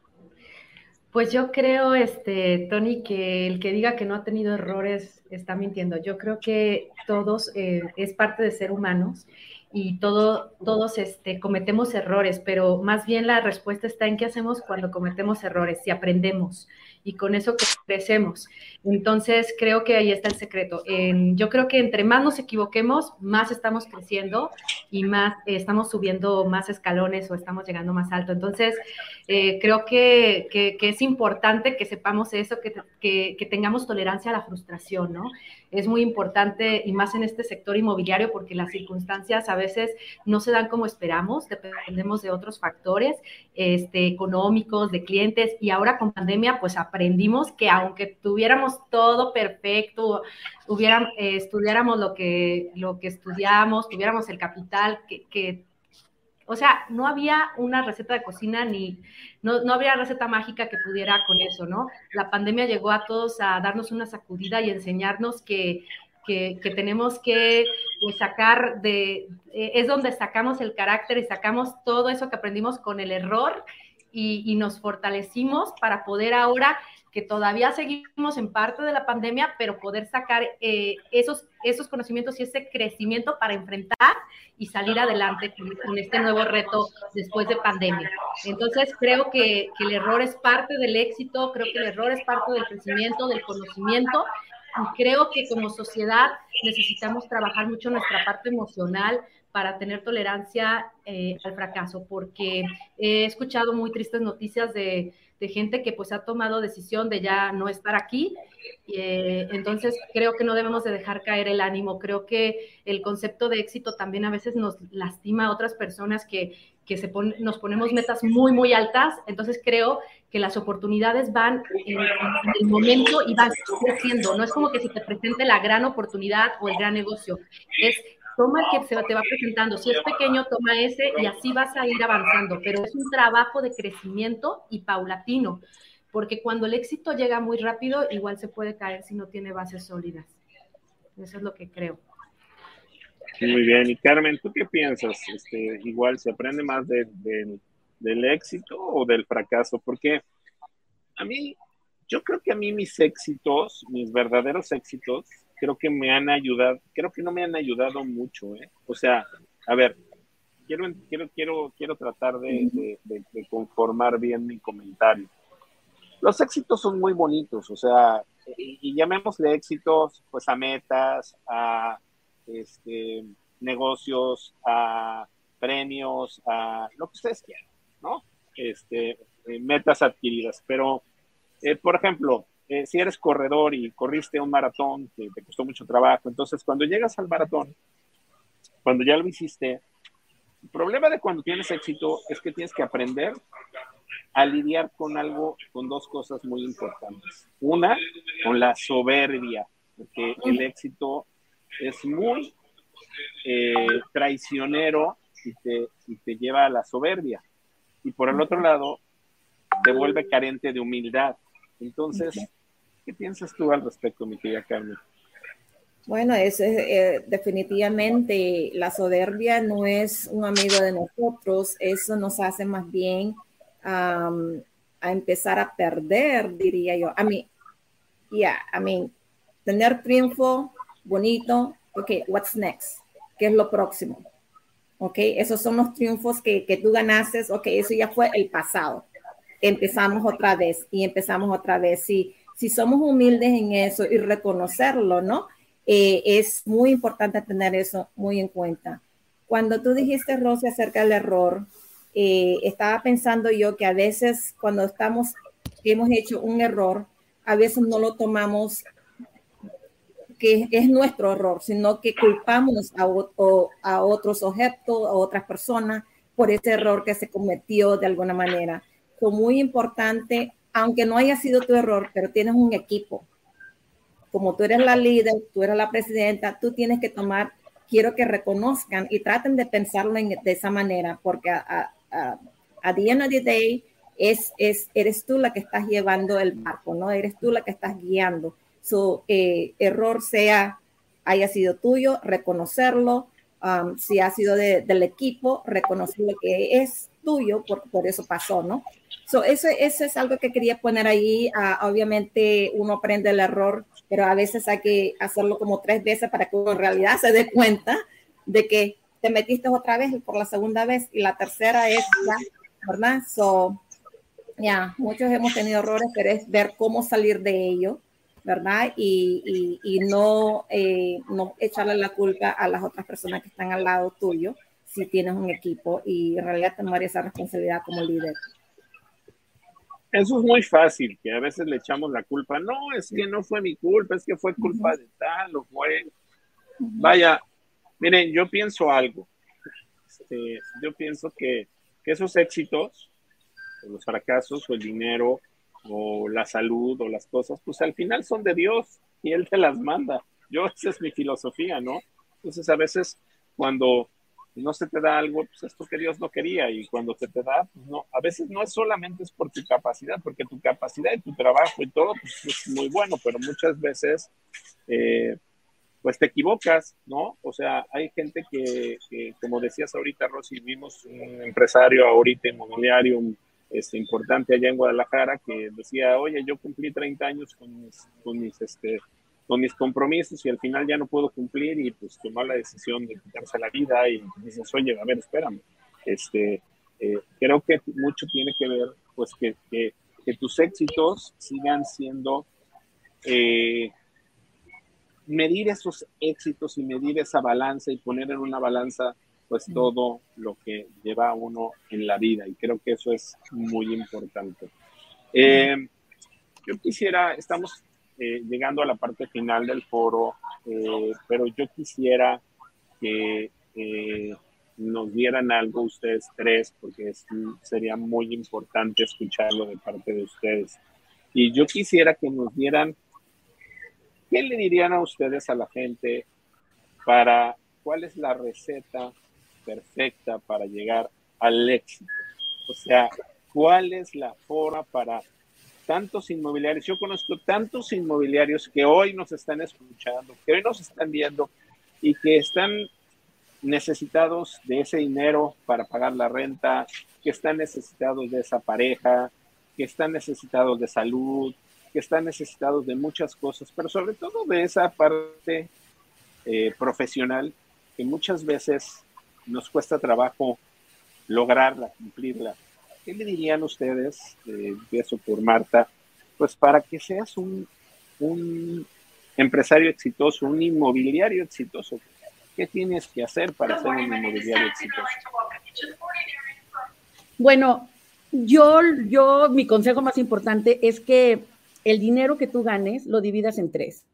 Speaker 4: Pues yo creo, este, Tony, que el que diga que no ha tenido errores está mintiendo. Yo creo que todos eh, es parte de ser humanos y todo, todos este, cometemos errores, pero más bien la respuesta está en qué hacemos cuando cometemos errores, si aprendemos y con eso crecemos. Entonces, creo que ahí está el secreto. yo creo que entre más nos equivoquemos, más estamos creciendo y más eh, estamos subiendo más escalones o estamos llegando más alto. Entonces, eh, creo que, es importante que sepamos eso, que tengamos tolerancia a la frustración, ¿no? Es muy importante y más en este sector inmobiliario porque las circunstancias a veces no se dan como esperamos, dependemos de otros factores este, económicos, de clientes y ahora con pandemia pues aprendimos que aunque tuviéramos todo perfecto, eh, estudiáramos lo que, lo que estudiamos, tuviéramos el capital que o sea, no había una receta de cocina ni, no, no, había receta mágica que pudiera con eso, ¿no? La pandemia llegó a todos a darnos una sacudida y enseñarnos que, que, tenemos que pues, sacar de, eh, es donde sacamos el carácter y sacamos todo eso que aprendimos con el error y, y nos fortalecimos para poder ahora que todavía seguimos en parte de la pandemia, pero poder sacar eh, esos, esos conocimientos y ese crecimiento para enfrentar y salir adelante con, este nuevo reto después de pandemia. Entonces, creo que, que el error es parte del éxito, creo que el error es parte del crecimiento, del conocimiento, y creo que como sociedad necesitamos trabajar mucho nuestra parte emocional para tener tolerancia eh, al fracaso, porque he escuchado muy tristes noticias de de gente que pues ha tomado decisión de ya no estar aquí. Eh, entonces creo que no debemos de dejar caer el ánimo. Creo que el concepto de éxito también a veces nos lastima a otras personas que, que se nos ponemos metas muy, muy altas. Entonces creo que las oportunidades van en, el momento y van creciendo. No es como que si te presente la gran oportunidad o el gran negocio. Es toma el que se te va presentando. Si es pequeño, toma ese y así vas a ir avanzando. Pero es un trabajo de crecimiento y paulatino, porque cuando el éxito llega muy rápido, igual se puede caer si no tiene bases sólidas. Eso es lo que creo.
Speaker 2: Muy bien. Y Carmen, ¿tú qué piensas? Este, igual se aprende más del éxito o del fracaso, porque a mí, yo creo que a mí mis éxitos, mis verdaderos éxitos, creo que me han ayudado, creo que no me han ayudado mucho, ¿eh? O sea, a ver, quiero, quiero, quiero, quiero tratar de, conformar bien mi comentario. Los éxitos son muy bonitos, o sea, y, y llamémosle éxitos, pues a metas, a este, negocios, a premios, a lo que ustedes quieran, ¿no? Este, eh, metas adquiridas. Pero, eh, por ejemplo, eh, si eres corredor y corriste un maratón que te costó mucho trabajo, entonces cuando llegas al maratón, cuando ya lo hiciste, el problema de cuando tienes éxito es que tienes que aprender a lidiar con algo, con dos cosas muy importantes. Una, con la soberbia, porque el éxito es muy eh, traicionero y te, y te lleva a la soberbia. Y por el otro lado, te vuelve carente de humildad Entonces, ¿qué piensas tú al respecto, mi querida Carmen?
Speaker 5: Bueno, es, eh, definitivamente la soberbia no es un amigo de nosotros, eso nos hace más bien a empezar a perder, diría yo. A mí, yeah, I mean, tener triunfo bonito, ok, what's next? ¿Qué es lo próximo? Ok, esos son los triunfos que, que tú ganaste, ok, eso ya fue el pasado. Empezamos otra vez y empezamos otra vez. Si, si somos humildes en eso y reconocerlo, ¿no? Eh, es muy importante tener eso muy en cuenta. Cuando tú dijiste, Rosy, acerca del error, eh, estaba pensando yo que a veces cuando estamos, hemos hecho un error, a veces no lo tomamos que es nuestro error, sino que culpamos a, a otros objetos, a otras personas por ese error que se cometió de alguna manera. Fue muy importante, aunque no haya sido tu error, pero tienes un equipo como tú eres la líder, tú eres la presidenta, tú tienes que tomar, quiero que reconozcan y traten de pensarlo de esa manera, porque a, a, a the end of the day es, es, eres tú la que estás llevando el barco, ¿no? Eres tú la que estás guiando. Su eh, error sea, haya sido tuyo, reconocerlo, um, si ha sido del equipo, reconocer lo que es tuyo, porque por eso pasó, ¿no? So, eso, eso es algo que quería poner ahí. Uh, obviamente uno aprende el error, pero a veces hay que hacerlo como tres veces para que en realidad se dé cuenta de que te metiste otra vez por la segunda vez y la tercera es, ¿verdad? So, ya, muchos hemos tenido errores, pero es ver cómo salir de ello, ¿verdad? Y, y, y no, eh, no echarle la culpa a las otras personas que están al lado tuyo si tienes un equipo y en realidad tomar esa responsabilidad como líder.
Speaker 2: Eso es muy fácil, que a veces le echamos la culpa. No, es que no fue mi culpa, es que fue culpa de tal o fue. Vaya, miren, yo pienso algo. Este, yo pienso que, que esos éxitos, o los fracasos, o el dinero, o la salud, o las cosas, pues al final son de Dios y Él te las manda. Yo, esa es mi filosofía, ¿no? Entonces, a veces cuando no se te da algo, pues esto que Dios no quería y cuando se te da, pues no, a veces no es solamente es por tu capacidad, porque tu capacidad y tu trabajo y todo, pues es muy bueno, pero muchas veces, eh, pues te equivocas, ¿no? O sea, hay gente que, como decías ahorita, Rosy, vimos un empresario ahorita inmobiliario este, importante allá en Guadalajara que decía, oye, yo cumplí 30 años con mis, con mis este, con mis compromisos y al final ya no puedo cumplir y pues tomó la decisión de quitarse la vida y dices, oye, a ver, espérame, este, eh, creo que mucho tiene que ver pues que, que, tus éxitos sigan siendo eh, medir esos éxitos y medir esa balanza y poner en una balanza pues todo lo que lleva a uno en la vida. Y creo que eso es muy importante. Eh, yo quisiera, estamos eh, llegando a la parte final del foro, eh, pero yo quisiera que eh, nos dieran algo ustedes tres, porque sería muy importante escucharlo de parte de ustedes. Y yo quisiera que nos dieran, ¿qué le dirían a ustedes a la gente para cuál es la receta perfecta para llegar al éxito? O sea, ¿cuál es la forma para tantos inmobiliarios, yo conozco tantos inmobiliarios que hoy nos están escuchando, que hoy nos están viendo y que están necesitados de ese dinero para pagar la renta, que están necesitados de esa pareja, que están necesitados de salud, que están necesitados de muchas cosas, pero sobre todo de esa parte eh, profesional que muchas veces nos cuesta trabajo lograrla, cumplirla. ¿Qué le dirían ustedes, eh, eso por Marta, pues para que seas un, un empresario exitoso, un inmobiliario exitoso? ¿Qué tienes que hacer para ser un inmobiliario exitoso?
Speaker 3: Bueno, yo, yo, mi consejo más importante es que el dinero que tú ganes lo dividas en tres.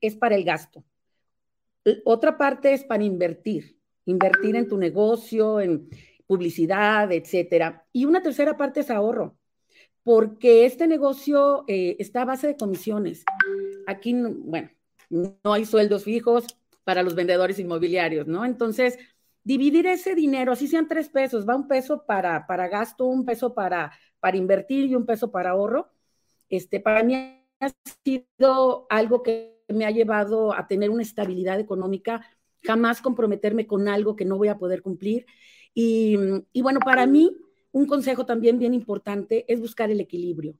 Speaker 3: Es para el gasto. Otra parte es para invertir, invertir en tu negocio, en, publicidad, etcétera. Y una tercera parte es ahorro, porque este negocio eh, está a base de comisiones. Aquí, bueno, no hay sueldos fijos para los vendedores inmobiliarios, ¿no? Entonces, dividir ese dinero, así sean tres pesos, va un peso para, para gasto, un peso para, para invertir y un peso para ahorro. este, para mí ha sido algo que me ha llevado a tener una estabilidad económica, jamás comprometerme con algo que no voy a poder cumplir. Y, bueno, para mí, un consejo también bien importante es buscar el equilibrio.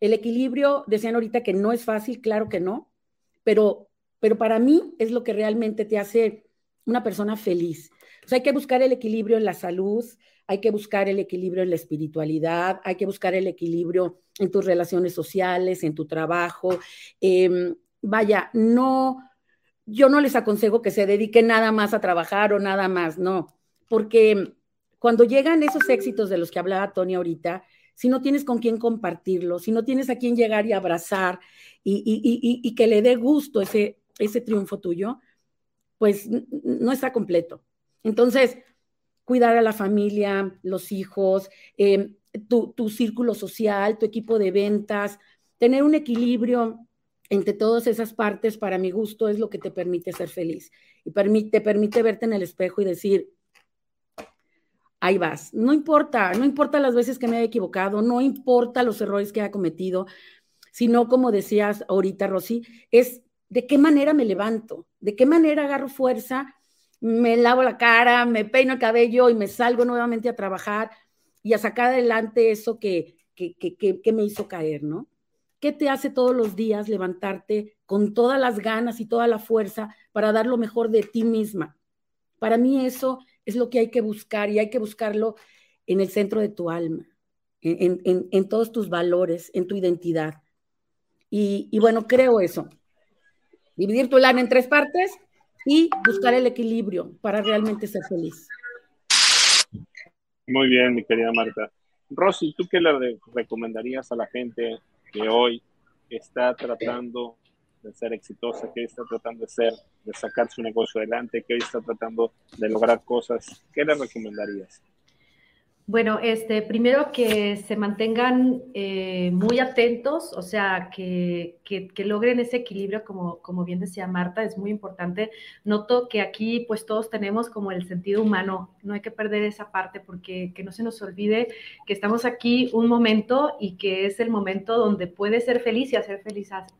Speaker 3: El equilibrio, decían ahorita que no es fácil, claro que no, pero, pero para mí es lo que realmente te hace una persona feliz. O hay que buscar el equilibrio en la salud, hay que buscar el equilibrio en la espiritualidad, hay que buscar el equilibrio en tus relaciones sociales, en tu trabajo. Em, vaya, no, yo no les aconsejo que se dediquen nada más a trabajar o nada más, no, porque cuando llegan esos éxitos de los que hablaba Tony ahorita, si no tienes con quién compartirlo, si no tienes a quién llegar y abrazar y, que le dé gusto ese, ese triunfo tuyo, pues no está completo. Entonces, cuidar a la familia, los hijos, em, tu, círculo social, tu equipo de ventas, tener un equilibrio entre todas esas partes, para mi gusto, es lo que te permite ser feliz y te permite verte en el espejo y decir, ahí vas. No importa, no importa las veces que me haya equivocado, no importa los errores que haya cometido, sino como decías ahorita, Rosy, es de qué manera me levanto, de qué manera agarro fuerza me lavo la cara, me peino el cabello y me salgo nuevamente a trabajar y a sacar adelante eso que, que, que, me hizo caer, ¿no? ¿Qué te hace todos los días levantarte con todas las ganas y toda la fuerza para dar lo mejor de ti misma? Para mí eso es lo que hay que buscar y hay que buscarlo en el centro de tu alma, en, en, en todos tus valores, en tu identidad. Y, y, bueno, creo eso. Dividir tu alma en tres partes y buscar el equilibrio para realmente ser feliz.
Speaker 2: Muy bien, mi querida Marta. Rosy, ¿tú qué le recomendarías a la gente que hoy está tratando de ser exitosa, que hoy está tratando de ser, de sacar su negocio adelante, que hoy está tratando de lograr cosas? ¿Qué le recomendarías?
Speaker 4: Bueno, este, primero que se mantengan eh, muy atentos, o sea, que, que, logren ese equilibrio, como, como bien decía Marta, es muy importante. Noto que aquí pues todos tenemos como el sentido humano, no hay que perder esa parte porque que no se nos olvide que estamos aquí un momento y que es el momento donde puedes ser feliz y hacer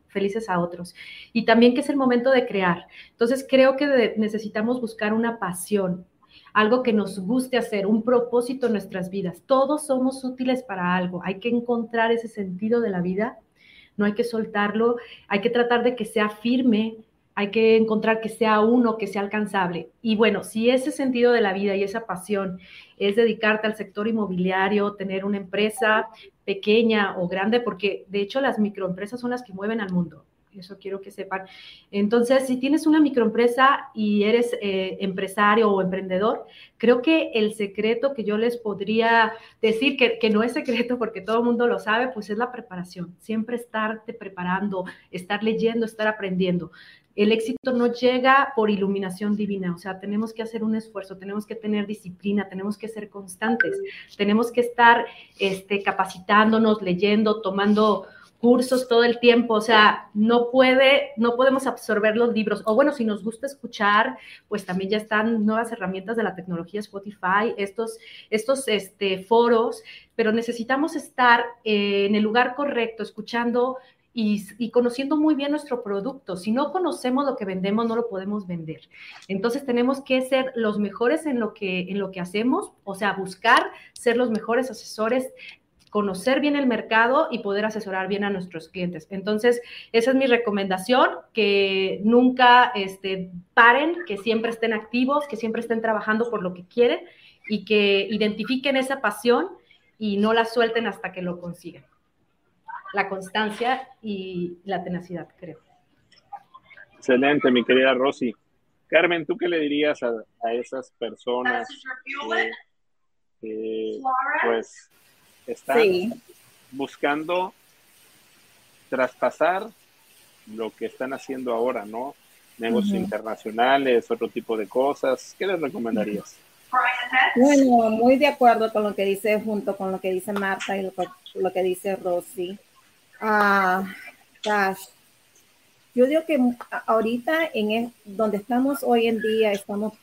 Speaker 4: felices a otros. Y también que es el momento de crear. Entonces creo que necesitamos buscar una pasión, algo que nos guste hacer, un propósito en nuestras vidas. Todos somos útiles para algo. Hay que encontrar ese sentido de la vida, no hay que soltarlo, hay que tratar de que sea firme, hay que encontrar que sea uno, que sea alcanzable. Y bueno, si ese sentido de la vida y esa pasión es dedicarte al sector inmobiliario, tener una empresa pequeña o grande, porque de hecho las microempresas son las que mueven al mundo eso quiero que sepan. Entonces, si tienes una microempresa y eres eh, empresario o emprendedor, creo que el secreto que yo les podría decir, que, que no es secreto porque todo el mundo lo sabe, pues es la preparación. Siempre estarte preparando, estar leyendo, estar aprendiendo. El éxito no llega por iluminación divina, o sea, tenemos que hacer un esfuerzo, tenemos que tener disciplina, tenemos que ser constantes, tenemos que estar este, capacitándonos, leyendo, tomando cursos todo el tiempo, o sea, no puede, no podemos absorber los libros. O bueno, si nos gusta escuchar, pues también ya están nuevas herramientas de la tecnología Spotify, estos, estos este, foros, pero necesitamos estar eh, en el lugar correcto, escuchando y, y, conociendo muy bien nuestro producto. Si no conocemos lo que vendemos, no lo podemos vender. Entonces tenemos que ser los mejores en lo que, en lo que hacemos, o sea, buscar ser los mejores asesores conocer bien el mercado y poder asesorar bien a nuestros clientes. Entonces, esa es mi recomendación, que nunca este, paren, que siempre estén activos, que siempre estén trabajando por lo que quieren y que identifiquen esa pasión y no la suelten hasta que lo consigan. La constancia y la tenacidad, creo.
Speaker 2: Excelente, mi querida Rosy. Carmen, ¿tú qué le dirías a, esas personas que, pues están buscando traspasar lo que están haciendo ahora, ¿no? Negocios internacionales, otro tipo de cosas. ¿Qué les recomendarías?
Speaker 5: Bueno, muy de acuerdo con lo que dice, junto con lo que dice Marta y lo, que dice Rosy. Ah, yo digo que ahorita en donde estamos hoy en día, estamos,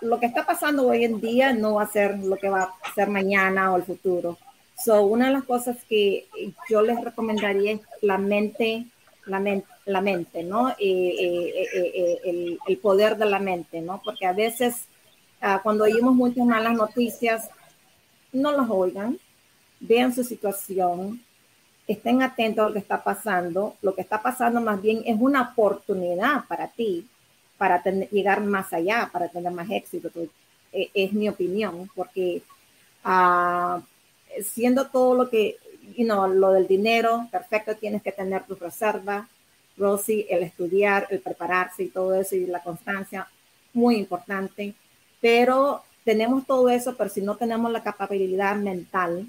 Speaker 5: lo que está pasando hoy en día no va a ser lo que va a ser mañana o el futuro So, una de las cosas que yo les recomendaría es la mente, la mente, la mente ¿no? Eh, eh, eh, el, el, poder de la mente, ¿no? Porque a veces uh, cuando oímos muchas malas noticias, no los oigan, vean su situación, estén atentos a lo que está pasando. Lo que está pasando más bien es una oportunidad para ti, para tener, llegar más allá, para tener más éxito. Es, es mi opinión, porque uh, siendo todo lo que, you know, lo del dinero, perfecto, tienes que tener tu reserva, Rosy, el estudiar, el prepararse y todo eso y la constancia, muy importante. Pero tenemos todo eso, pero si no tenemos la capacidad mental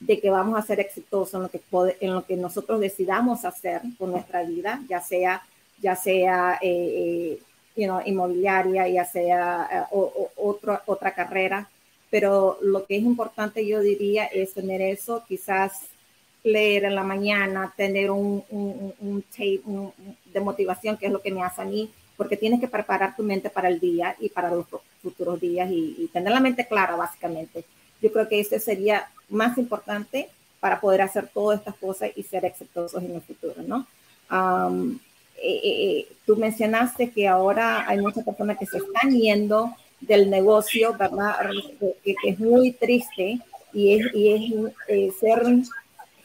Speaker 5: de que vamos a ser exitosos en lo que, en lo que nosotros decidamos hacer con nuestra vida, ya sea, ya sea eh, eh inmobiliaria, ya sea eh, otra, otra carrera, pero lo que es importante yo diría es tener eso, quizás leer en la mañana, tener un, un, tape de motivación, que es lo que me hace a mí, porque tienes que preparar tu mente para el día y para los futuros días y, tener la mente clara, básicamente. Yo creo que eso sería más importante para poder hacer todas estas cosas y ser exitosos en el futuro, ¿no? Eh, eh, eh, tú mencionaste que ahora hay muchas personas que se están yendo del negocio, ¿verdad? Que, es muy triste y es, y es ser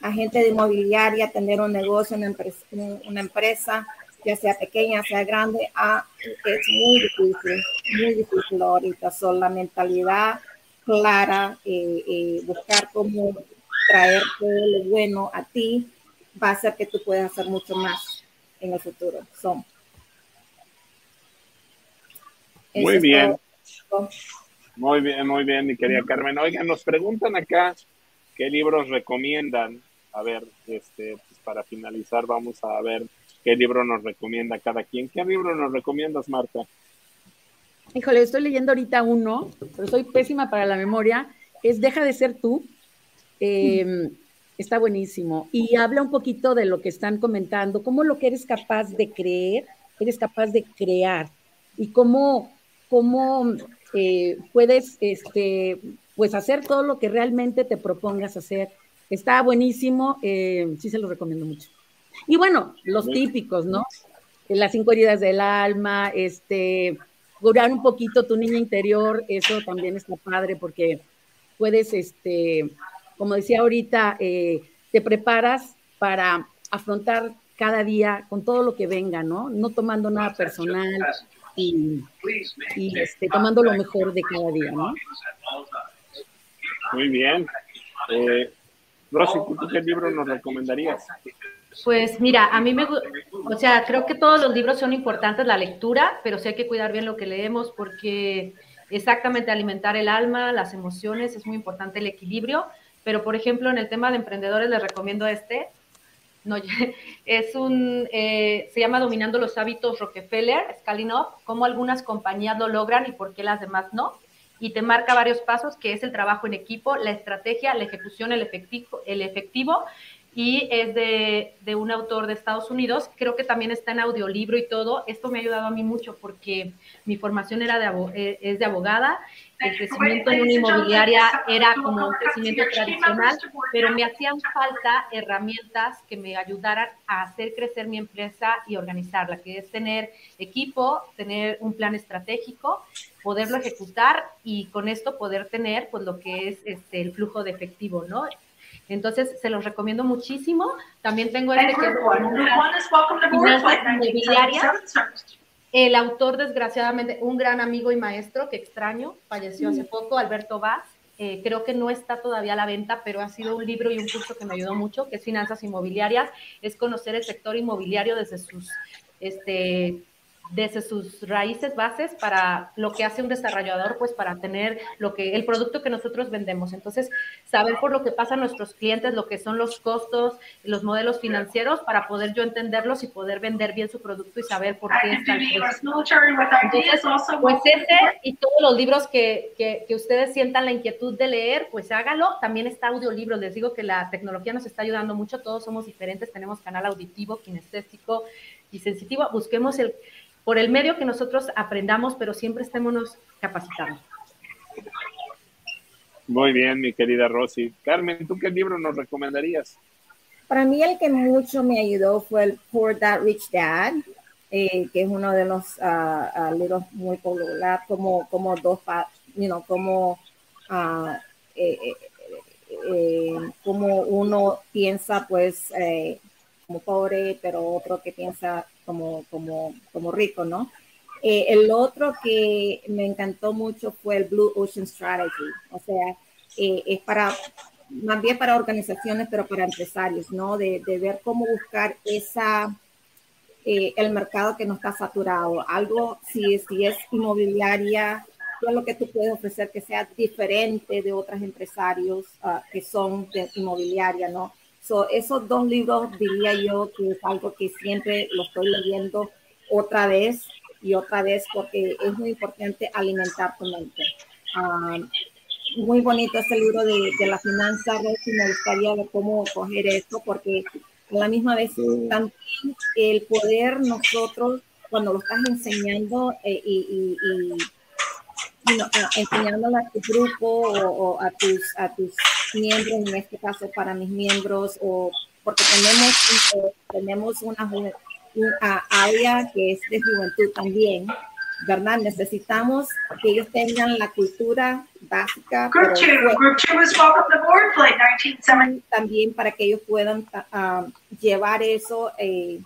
Speaker 5: agente de inmobiliaria, tener un negocio, una empresa, una empresa ya sea pequeña, sea grande, ah, es muy difícil, muy difícil ahorita. Son la mentalidad clara, eh, eh, buscar cómo traer todo lo bueno a ti, va a hacer que tú puedas hacer mucho más en el futuro. Son.
Speaker 2: Muy bien. Muy bien, muy bien, mi querida Carmen. Oigan, nos preguntan acá qué libros recomiendan. A ver, este, pues para finalizar, vamos a ver qué libro nos recomienda cada quien. ¿Qué libro nos recomiendas, Marta?
Speaker 3: Híjole, estoy leyendo ahorita uno, pero soy pésima para la memoria. Es Deja de ser tú. Em, está buenísimo. Y habla un poquito de lo que están comentando, cómo lo que eres capaz de creer, eres capaz de crear. Y cómo, cómo eh, puedes este, pues hacer todo lo que realmente te propongas hacer. Está buenísimo, eh, sí se lo recomiendo mucho. Y bueno, los típicos, ¿no? Las cinco heridas del alma, este, curar un poquito tu niña interior, eso también está padre porque puedes, este, como decía ahorita, eh, te preparas para afrontar cada día con todo lo que venga, ¿no? No tomando nada personal y, este, tomando lo mejor de cada día, ¿no?
Speaker 2: Muy bien. Eh, Rosy, qué libro nos recomendarías?
Speaker 4: Pues mira, a mí me, o sea, creo que todos los libros son importantes, la lectura, pero sí hay que cuidar bien lo que leemos porque exactamente alimentar el alma, las emociones, es muy importante el equilibrio. Pero, por ejemplo, en el tema de emprendedores les recomiendo este. No, es un, eh, se llama Dominando los hábitos Rockefeller, Scaling Up, cómo algunas compañías lo logran y por qué las demás no. Y te marca varios pasos, que es el trabajo en equipo, la estrategia, la ejecución, el efectivo, el efectivo y es de, de, un autor de Estados Unidos. Creo que también está en audiolibro y todo. Esto me ha ayudado a mí mucho porque mi formación era de, eh, es de abogada. El crecimiento en una inmobiliaria era como un crecimiento tradicional, pero me hacían falta herramientas que me ayudaran a hacer crecer mi empresa y organizarla, que es tener equipo, tener un plan estratégico, poderlo ejecutar y con esto poder tener pues lo que es este, el flujo de efectivo, ¿no? Entonces, se los recomiendo muchísimo. También tengo este que es El autor, desgraciadamente, un gran amigo y maestro que extraño, falleció hace poco, Alberto Vaz. Eh, creo que no está todavía a la venta, pero ha sido un libro y un curso que me ayudó mucho, que es Finanzas Inmobiliarias, es conocer el sector inmobiliario desde sus este, desde sus raíces bases para lo que hace un desarrollador, pues para tener lo que el producto que nosotros vendemos. Entonces, saber por lo que pasan nuestros clientes, lo que son los costos, los modelos financieros, para poder yo entenderlos y poder vender bien su producto y saber por qué está Entonces, pues ese y todos los libros que, que, que ustedes sientan la inquietud de leer, pues hágalo. También está audiolibro. Les digo que la tecnología nos está ayudando mucho. Todos somos diferentes. Tenemos canal auditivo, kinestésico y sensitivo. Busquemos el por el medio que nosotros aprendamos, pero siempre estémonos capacitando.
Speaker 2: Muy bien, mi querida Rosy. Carmen, ¿tú qué libro nos recomendarías?
Speaker 5: Para mí el que mucho me ayudó fue el Poor Dad Rich Dad, eh, que es uno de los uh, libros muy popular, como, como dos, you know, como, uh, eh, eh, como uno piensa pues como pobre, pero otro que piensa como, como, como rico, ¿no? el otro que me encantó mucho fue el Blue Ocean Strategy, o sea, es para más bien para organizaciones, pero para empresarios, ¿no? De, de ver cómo buscar esa, eh, el mercado que no está saturado. Algo, si, si es inmobiliaria, todo lo que tú puedes ofrecer que sea diferente de otros empresarios uh, que son de inmobiliaria, ¿no? So, esos dos libros diría yo que es algo que siempre lo estoy leyendo otra vez y otra vez porque es muy importante alimentar tu mente. Um, muy bonito este libro de, de la finanza, y me gustaría ver cómo coger esto, porque a la misma vez también el poder nosotros, cuando lo estás enseñando eh, y, y, enseñándolo a tu grupo o, a, tus, a tus miembros, en este caso para mis miembros, o porque tenemos, tenemos una, una área que es de juventud también, ¿verdad? Necesitamos que ellos tengan la cultura básica. Group También para que ellos puedan uh, llevar eso, eh,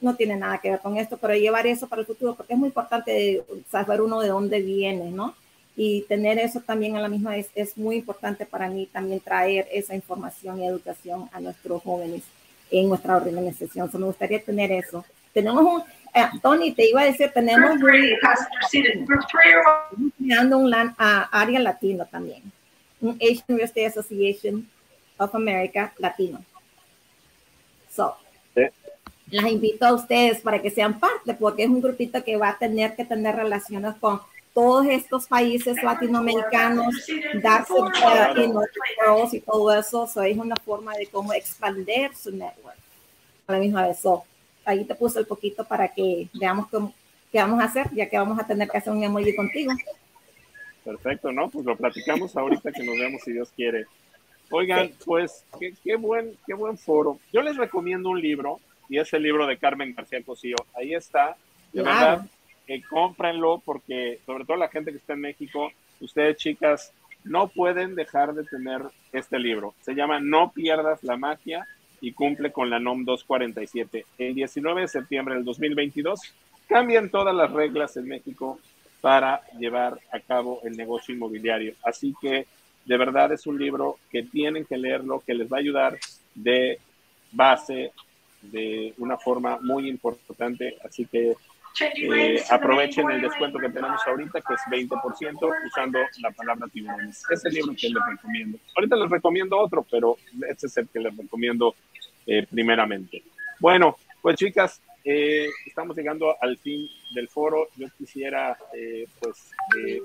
Speaker 5: no tiene nada que ver con esto, pero llevar eso para el futuro, porque es muy importante saber uno de dónde viene, ¿no? Y tener eso también a la misma vez es muy importante para mí también traer esa información y educación a nuestros jóvenes en nuestra organización. So, me gustaría tener eso. Tenemos un, eh, Tony, te iba a decir, tenemos creando un uh, área latino también, un Asian Real Estate Association of America latino. So, las invito a ustedes para que sean parte, porque es un grupito que va a tener que tener relaciones con todos estos países latinoamericanos, darse uh, y todo eso. So, es una forma de cómo expandir su network a la misma vez. So, ahí te puse el poquito para que veamos qué, vamos a hacer, ya que vamos a tener que hacer un emoji contigo.
Speaker 2: Perfecto, ¿no? Pues lo platicamos ahorita que nos vemos si Dios quiere. Oigan, pues qué, buen, qué buen foro. Yo les recomiendo un libro, y es el libro de Carmen García Cosío. Ahí está. De verdad, que cómprenlo porque, sobre todo la gente que está en México, ustedes chicas, no pueden dejar de tener este libro. Se llama No pierdas la magia y cumple con la NOM 247. El 19 de septiembre del 2022 cambian todas las reglas en México para llevar a cabo el negocio inmobiliario. Así que de verdad es un libro que tienen que leerlo, que les va a ayudar de base de una forma muy importante. Así que eh, aprovechen el descuento que tenemos ahorita, que es 20%, usando la palabra tiburones. Es el libro que les recomiendo. Ahorita les recomiendo otro, pero este es el que les recomiendo eh, primeramente. Bueno, pues chicas, eh, estamos llegando al fin del foro. Yo quisiera pues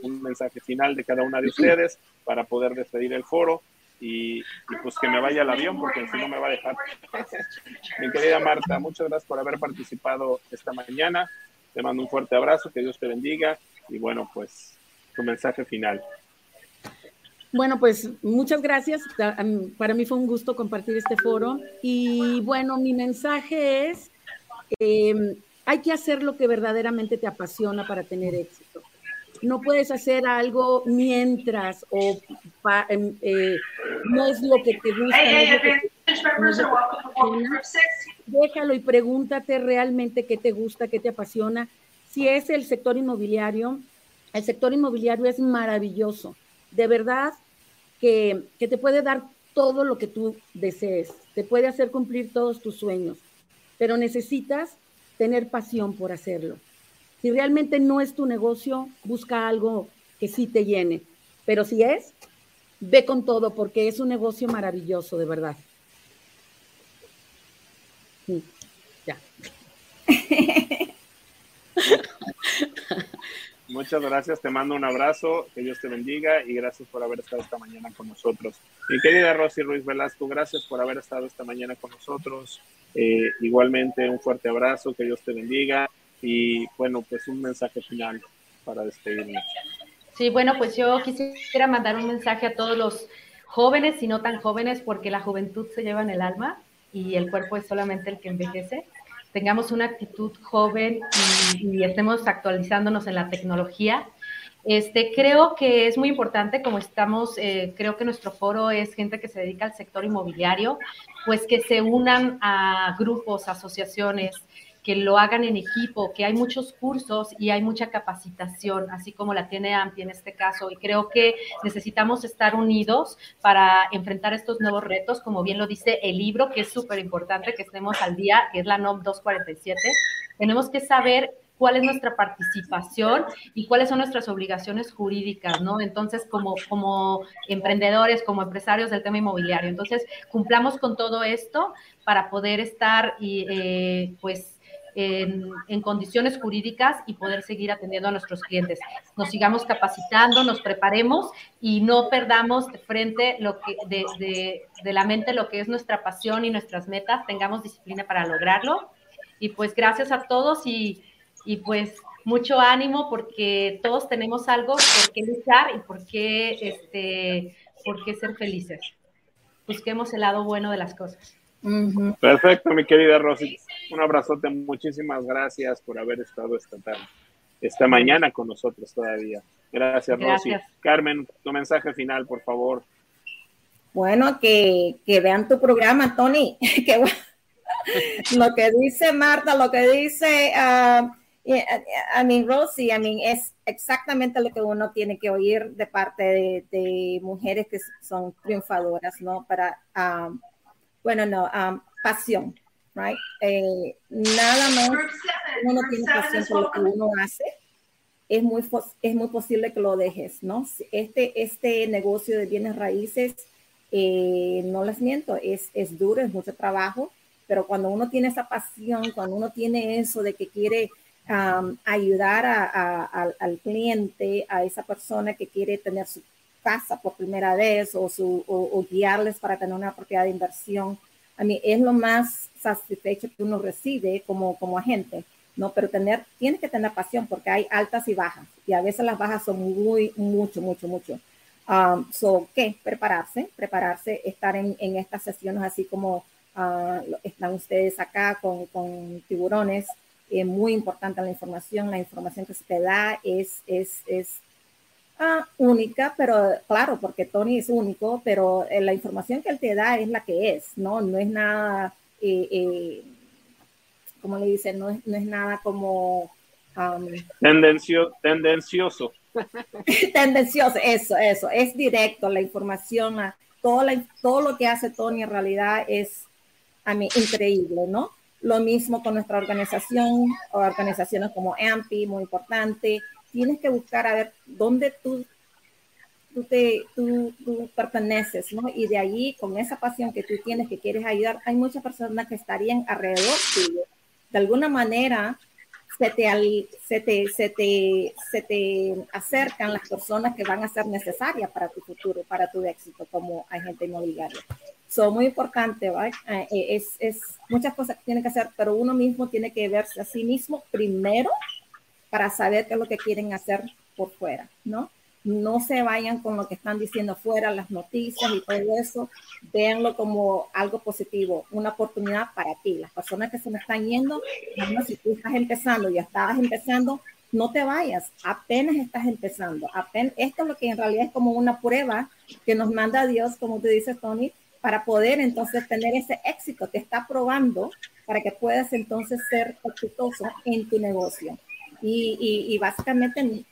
Speaker 2: un mensaje final de cada una de ustedes para poder despedir el foro. Y, y, pues que me vaya al avión porque si no me va a dejar. Mi querida Marta, muchas gracias por haber participado esta mañana. Te mando un fuerte abrazo, que Dios te bendiga y bueno, pues tu mensaje final.
Speaker 3: Bueno, pues muchas gracias. Para mí fue un gusto compartir este foro. Y bueno, mi mensaje es, em, hay que hacer lo que verdaderamente te apasiona para tener éxito. No puedes hacer algo mientras o em, eh, no es lo que te gusta. Déjalo y pregúntate realmente qué te gusta, qué te apasiona. Si es el sector inmobiliario, el sector inmobiliario es maravilloso. De verdad que, que te puede dar todo lo que tú desees, te puede hacer cumplir todos tus sueños, pero necesitas tener pasión por hacerlo. Si realmente no es tu negocio, busca algo que sí te llene, pero si es, ve con todo porque es un negocio maravilloso, de verdad. Ya.
Speaker 2: Muchas gracias, te mando un abrazo, que Dios te bendiga y gracias por haber estado esta mañana con nosotros. Mi querida Rosy Ruiz Velasco, gracias por haber estado esta mañana con nosotros. Eh, igualmente un fuerte abrazo, que Dios te bendiga y bueno, pues un mensaje final para despedirnos.
Speaker 4: Sí, bueno, pues yo quisiera mandar un mensaje a todos los jóvenes y no tan jóvenes, porque la juventud se lleva en el alma y el cuerpo es solamente el que envejece. Tengamos una actitud joven y, y estemos actualizándonos en la tecnología este, creo que es muy importante, como estamos, eh, creo que nuestro foro es gente que se dedica al sector inmobiliario, pues que se unan a grupos, asociaciones, que lo hagan en equipo, que hay muchos cursos y hay mucha capacitación, así como la tiene AMPI en este caso. Y creo que necesitamos estar unidos para enfrentar estos nuevos retos, como bien lo dice el libro, que es súper importante que estemos al día, que es la NOM 247. Tenemos que saber cuál es nuestra participación y cuáles son nuestras obligaciones jurídicas, ¿no? Entonces, como, como emprendedores, como empresarios del tema inmobiliario. Entonces, cumplamos con todo esto para poder estar y, eh, pues, en, en, condiciones jurídicas y poder seguir atendiendo a nuestros clientes. Nos sigamos capacitando, nos preparemos y no perdamos de frente lo que, de, de, de la mente lo que es nuestra pasión y nuestras metas, tengamos disciplina para lograrlo. Y pues gracias a todos y y pues mucho ánimo porque todos tenemos algo por qué luchar y por qué, este, por qué ser felices. Busquemos el lado bueno de las cosas.
Speaker 2: Perfecto, mi querida Rosy. Un abrazote, muchísimas gracias por haber estado esta tarde, esta mañana con nosotros todavía. Gracias, Rosy. Carmen, tu mensaje final, por favor.
Speaker 5: Bueno, que, que vean tu programa, Tony. que, lo que dice Marta, lo que dice... Uh, I mean, Rosie, I mean, es exactamente lo que uno tiene que oír de parte de, mujeres que son triunfadoras, ¿no? Para, um, bueno, no, um, pasión, right? Eh, nada más uno tiene pasión por lo que uno hace, es muy, es muy posible que lo dejes, ¿no? Este, este negocio de bienes raíces, eh, no les miento, es, es duro, es mucho trabajo, pero cuando uno tiene esa pasión, cuando uno tiene eso de que quiere ayudar al cliente, a esa persona que quiere tener su casa por primera vez o, su, o, guiarles para tener una propiedad de inversión. A mí es lo más satisfecho que uno recibe como, como agente, ¿no? Pero tener, tienes que tener pasión porque hay altas y bajas y a veces las bajas son muy, mucho, mucho, mucho. Um, so, ¿qué? Prepararse, prepararse, estar en, en estas sesiones así como uh, están ustedes acá con, con tiburones, es muy importante la información, la información que se te da es, es, es ah, única, pero claro, porque Tony es único, pero eh, la información que él te da es la que es, ¿no? No es nada, eh, eh, como le dicen, no es, no es nada como...
Speaker 2: Um, Tendencio, tendencioso.
Speaker 5: tendencioso, eso, eso, es directo, la información, todo, la, todo lo que hace Tony en realidad es a mí increíble, ¿no? Lo mismo con nuestra organización, organizaciones como AMPI, muy importante. Tienes que buscar a ver dónde tú, tú, te, tú, tú perteneces, ¿no? Y de allí, con esa pasión que tú tienes, que quieres ayudar, hay muchas personas que estarían alrededor tuyo. De alguna manera, se te, se te, se te, se te acercan las personas que van a ser necesarias para tu futuro, para tu éxito como agente inmobiliario. Son muy importante, ¿vale? Eh, eh, es, es muchas cosas que tiene que hacer, pero uno mismo tiene que verse a sí mismo primero para saber qué es lo que quieren hacer por fuera, ¿no? No se vayan con lo que están diciendo fuera, las noticias y todo eso. Véanlo como algo positivo, una oportunidad para ti. Las personas que se me están yendo, si tú estás empezando, ya estabas empezando, no te vayas, apenas estás empezando. Apenas, esto es lo que en realidad es como una prueba que nos manda Dios, como te dice Tony, para poder entonces tener ese éxito. Te está probando para que puedas entonces ser exitoso en tu negocio. Y, y, básicamente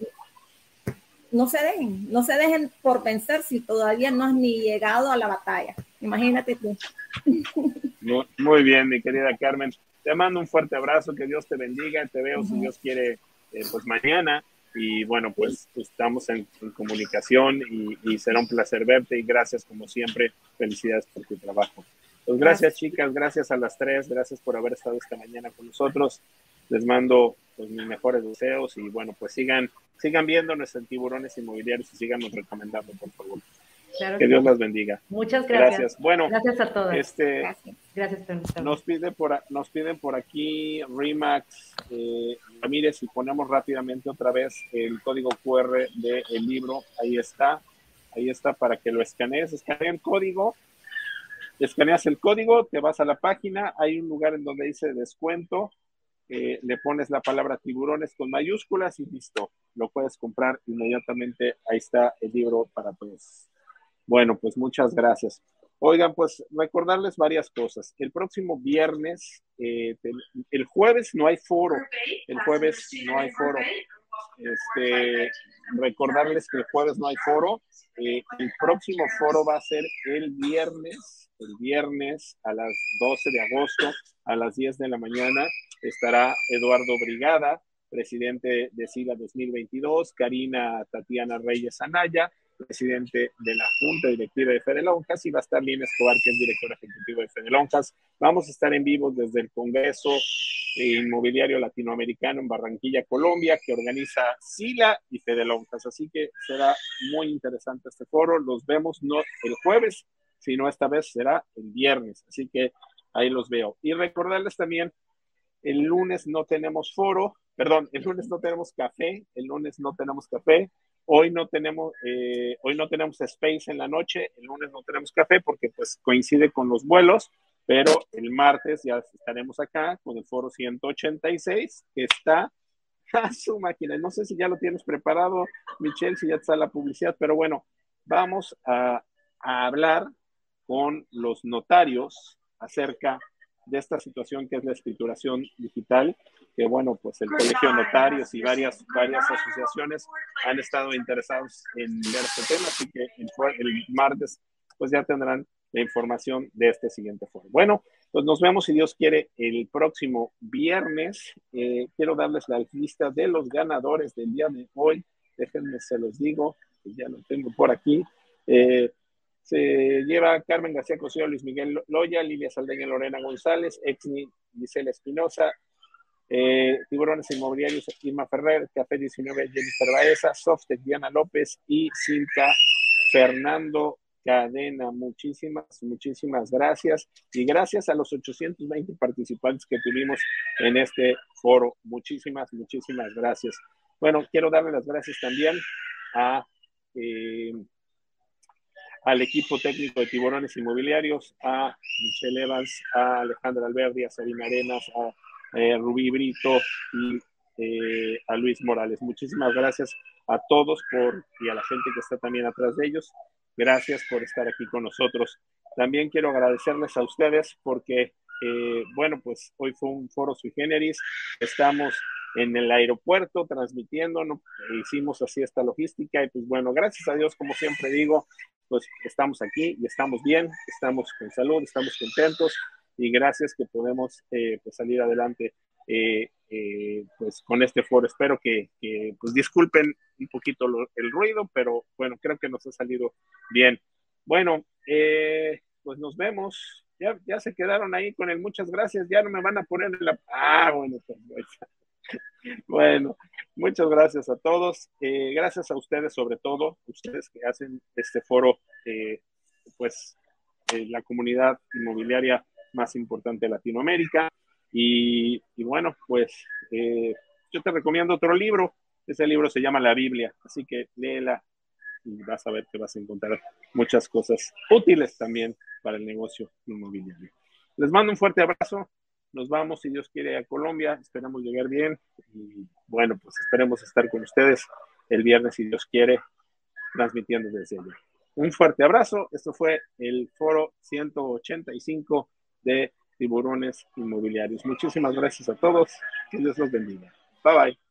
Speaker 5: no se dejen, no se dejen por vencer si todavía no has ni llegado a la batalla. Imagínate tú.
Speaker 2: Muy, bien, mi querida Carmen. Te mando un fuerte abrazo, que Dios te bendiga. Te veo, si Dios quiere, eh, pues mañana y bueno, pues estamos en, comunicación y, será un placer verte y gracias como siempre, felicidades por tu trabajo. Pues gracias, chicas, gracias a las tres, gracias por haber estado esta mañana con nosotros. Les mando pues, mis mejores deseos y bueno, pues sigan, sigan viendo nuestros tiburones inmobiliarios y síganos recomendando, por favor. que Dios las bendiga.
Speaker 4: Muchas gracias.
Speaker 2: Bueno,
Speaker 4: gracias a todos.
Speaker 2: Este,
Speaker 4: gracias.
Speaker 2: Nos, pide por, nos piden por aquí Remax eh, Ramírez y ponemos rápidamente otra vez el código QR del libro. Ahí está. Ahí está para que lo escanees. Escanea el código. Escaneas el código, te vas a la página. Hay un lugar en donde dice descuento. Le pones la palabra tiburones con mayúsculas y listo. Lo puedes comprar inmediatamente. Ahí está el libro para todos. Bueno, pues muchas gracias. Oigan, pues recordarles varias cosas. El próximo viernes, eh, el jueves no hay foro. El jueves no hay foro. Este, recordarles que el jueves no hay foro. Eh, el próximo foro va a ser el viernes, el viernes a las 12 de agosto, a las 10 de la mañana. Estará Eduardo Brigada, presidente de SILA 2022, Karina Tatiana Reyes Anaya, presidente de la Junta Directiva de Fede Lonjas, y va a estar Lina Escobar, que es director ejecutivo de Fede Lonjas. Vamos a estar en vivo desde el Congreso Inmobiliario Latinoamericano en Barranquilla, Colombia, que organiza SILA y Fede Lonjas. Así que será muy interesante este foro. Los vemos no el jueves, sino esta vez será el viernes. Así que ahí los veo. Y recordarles también, el lunes no tenemos foro, perdón, el lunes no tenemos café, el lunes no tenemos café, Hoy no tenemos, eh, hoy no tenemos space en la noche, el lunes no tenemos café porque pues coincide con los vuelos, pero el martes ya estaremos acá con el foro 186 que está a su máquina. No sé si ya lo tienes preparado, Michelle, si ya está la publicidad, pero bueno, vamos a, a hablar con los notarios acerca de esta situación que es la escrituración digital, que bueno, pues el Colegio de Notarios y varias, varias asociaciones han estado interesados en ver este tema, así que el, martes pues ya tendrán la información de este siguiente foro. Bueno, pues nos vemos si Dios quiere el próximo viernes. Eh, quiero darles la lista de los ganadores del día de hoy. Déjenme, se los digo, ya lo tengo por aquí. Eh, se lleva Carmen García Cosío, Luis Miguel Loya, Lilia Saldeña, Lorena González, Exni Gisela Espinosa, eh, Tiburones Inmobiliarios, Irma Ferrer, Café 19, Jennifer Baeza, Softec, Diana López y Cinta Fernando Cadena. Muchísimas, muchísimas gracias. Y gracias a los 820 participantes que tuvimos en este foro. Muchísimas, muchísimas gracias. Bueno, quiero darle las gracias también a... Eh, al equipo técnico de Tiburones Inmobiliarios, a Michelle Evans, a Alejandra Alberdi, a Sabina Arenas, a eh, Rubí Brito y eh, a Luis Morales. Muchísimas gracias a todos por, y a la gente que está también atrás de ellos. Gracias por estar aquí con nosotros. También quiero agradecerles a ustedes porque, eh, bueno, pues hoy fue un foro sui generis. Estamos en el aeropuerto transmitiendo, ¿no? hicimos así esta logística y pues bueno, gracias a Dios, como siempre digo, pues estamos aquí y estamos bien, estamos con salud, estamos contentos y gracias que podemos eh, pues salir adelante eh, eh, pues con este foro. Espero que, pues disculpen un poquito el ruido, pero bueno, creo que nos ha salido bien. Bueno, pues nos vemos. Ya, ya se quedaron ahí con el muchas gracias, ya no me van a poner la... Ah, bueno, pues, bueno, muchas gracias a todos. Eh, gracias a ustedes, sobre todo, ustedes que hacen este foro, eh, pues, la comunidad inmobiliaria más importante de Latinoamérica. Y, bueno, pues, eh, yo te recomiendo otro libro. Ese libro se llama La Biblia, así que léela y vas a ver que vas a encontrar muchas cosas útiles también para el negocio inmobiliario. Les mando un fuerte abrazo. Nos vamos, si Dios quiere, a Colombia. Esperamos llegar bien. Y bueno, pues esperemos estar con ustedes el viernes, si Dios quiere, transmitiendo desde allá. Un fuerte abrazo. Esto fue el foro 185 de tiburones inmobiliarios. Muchísimas gracias a todos. Que Dios los bendiga. Bye bye.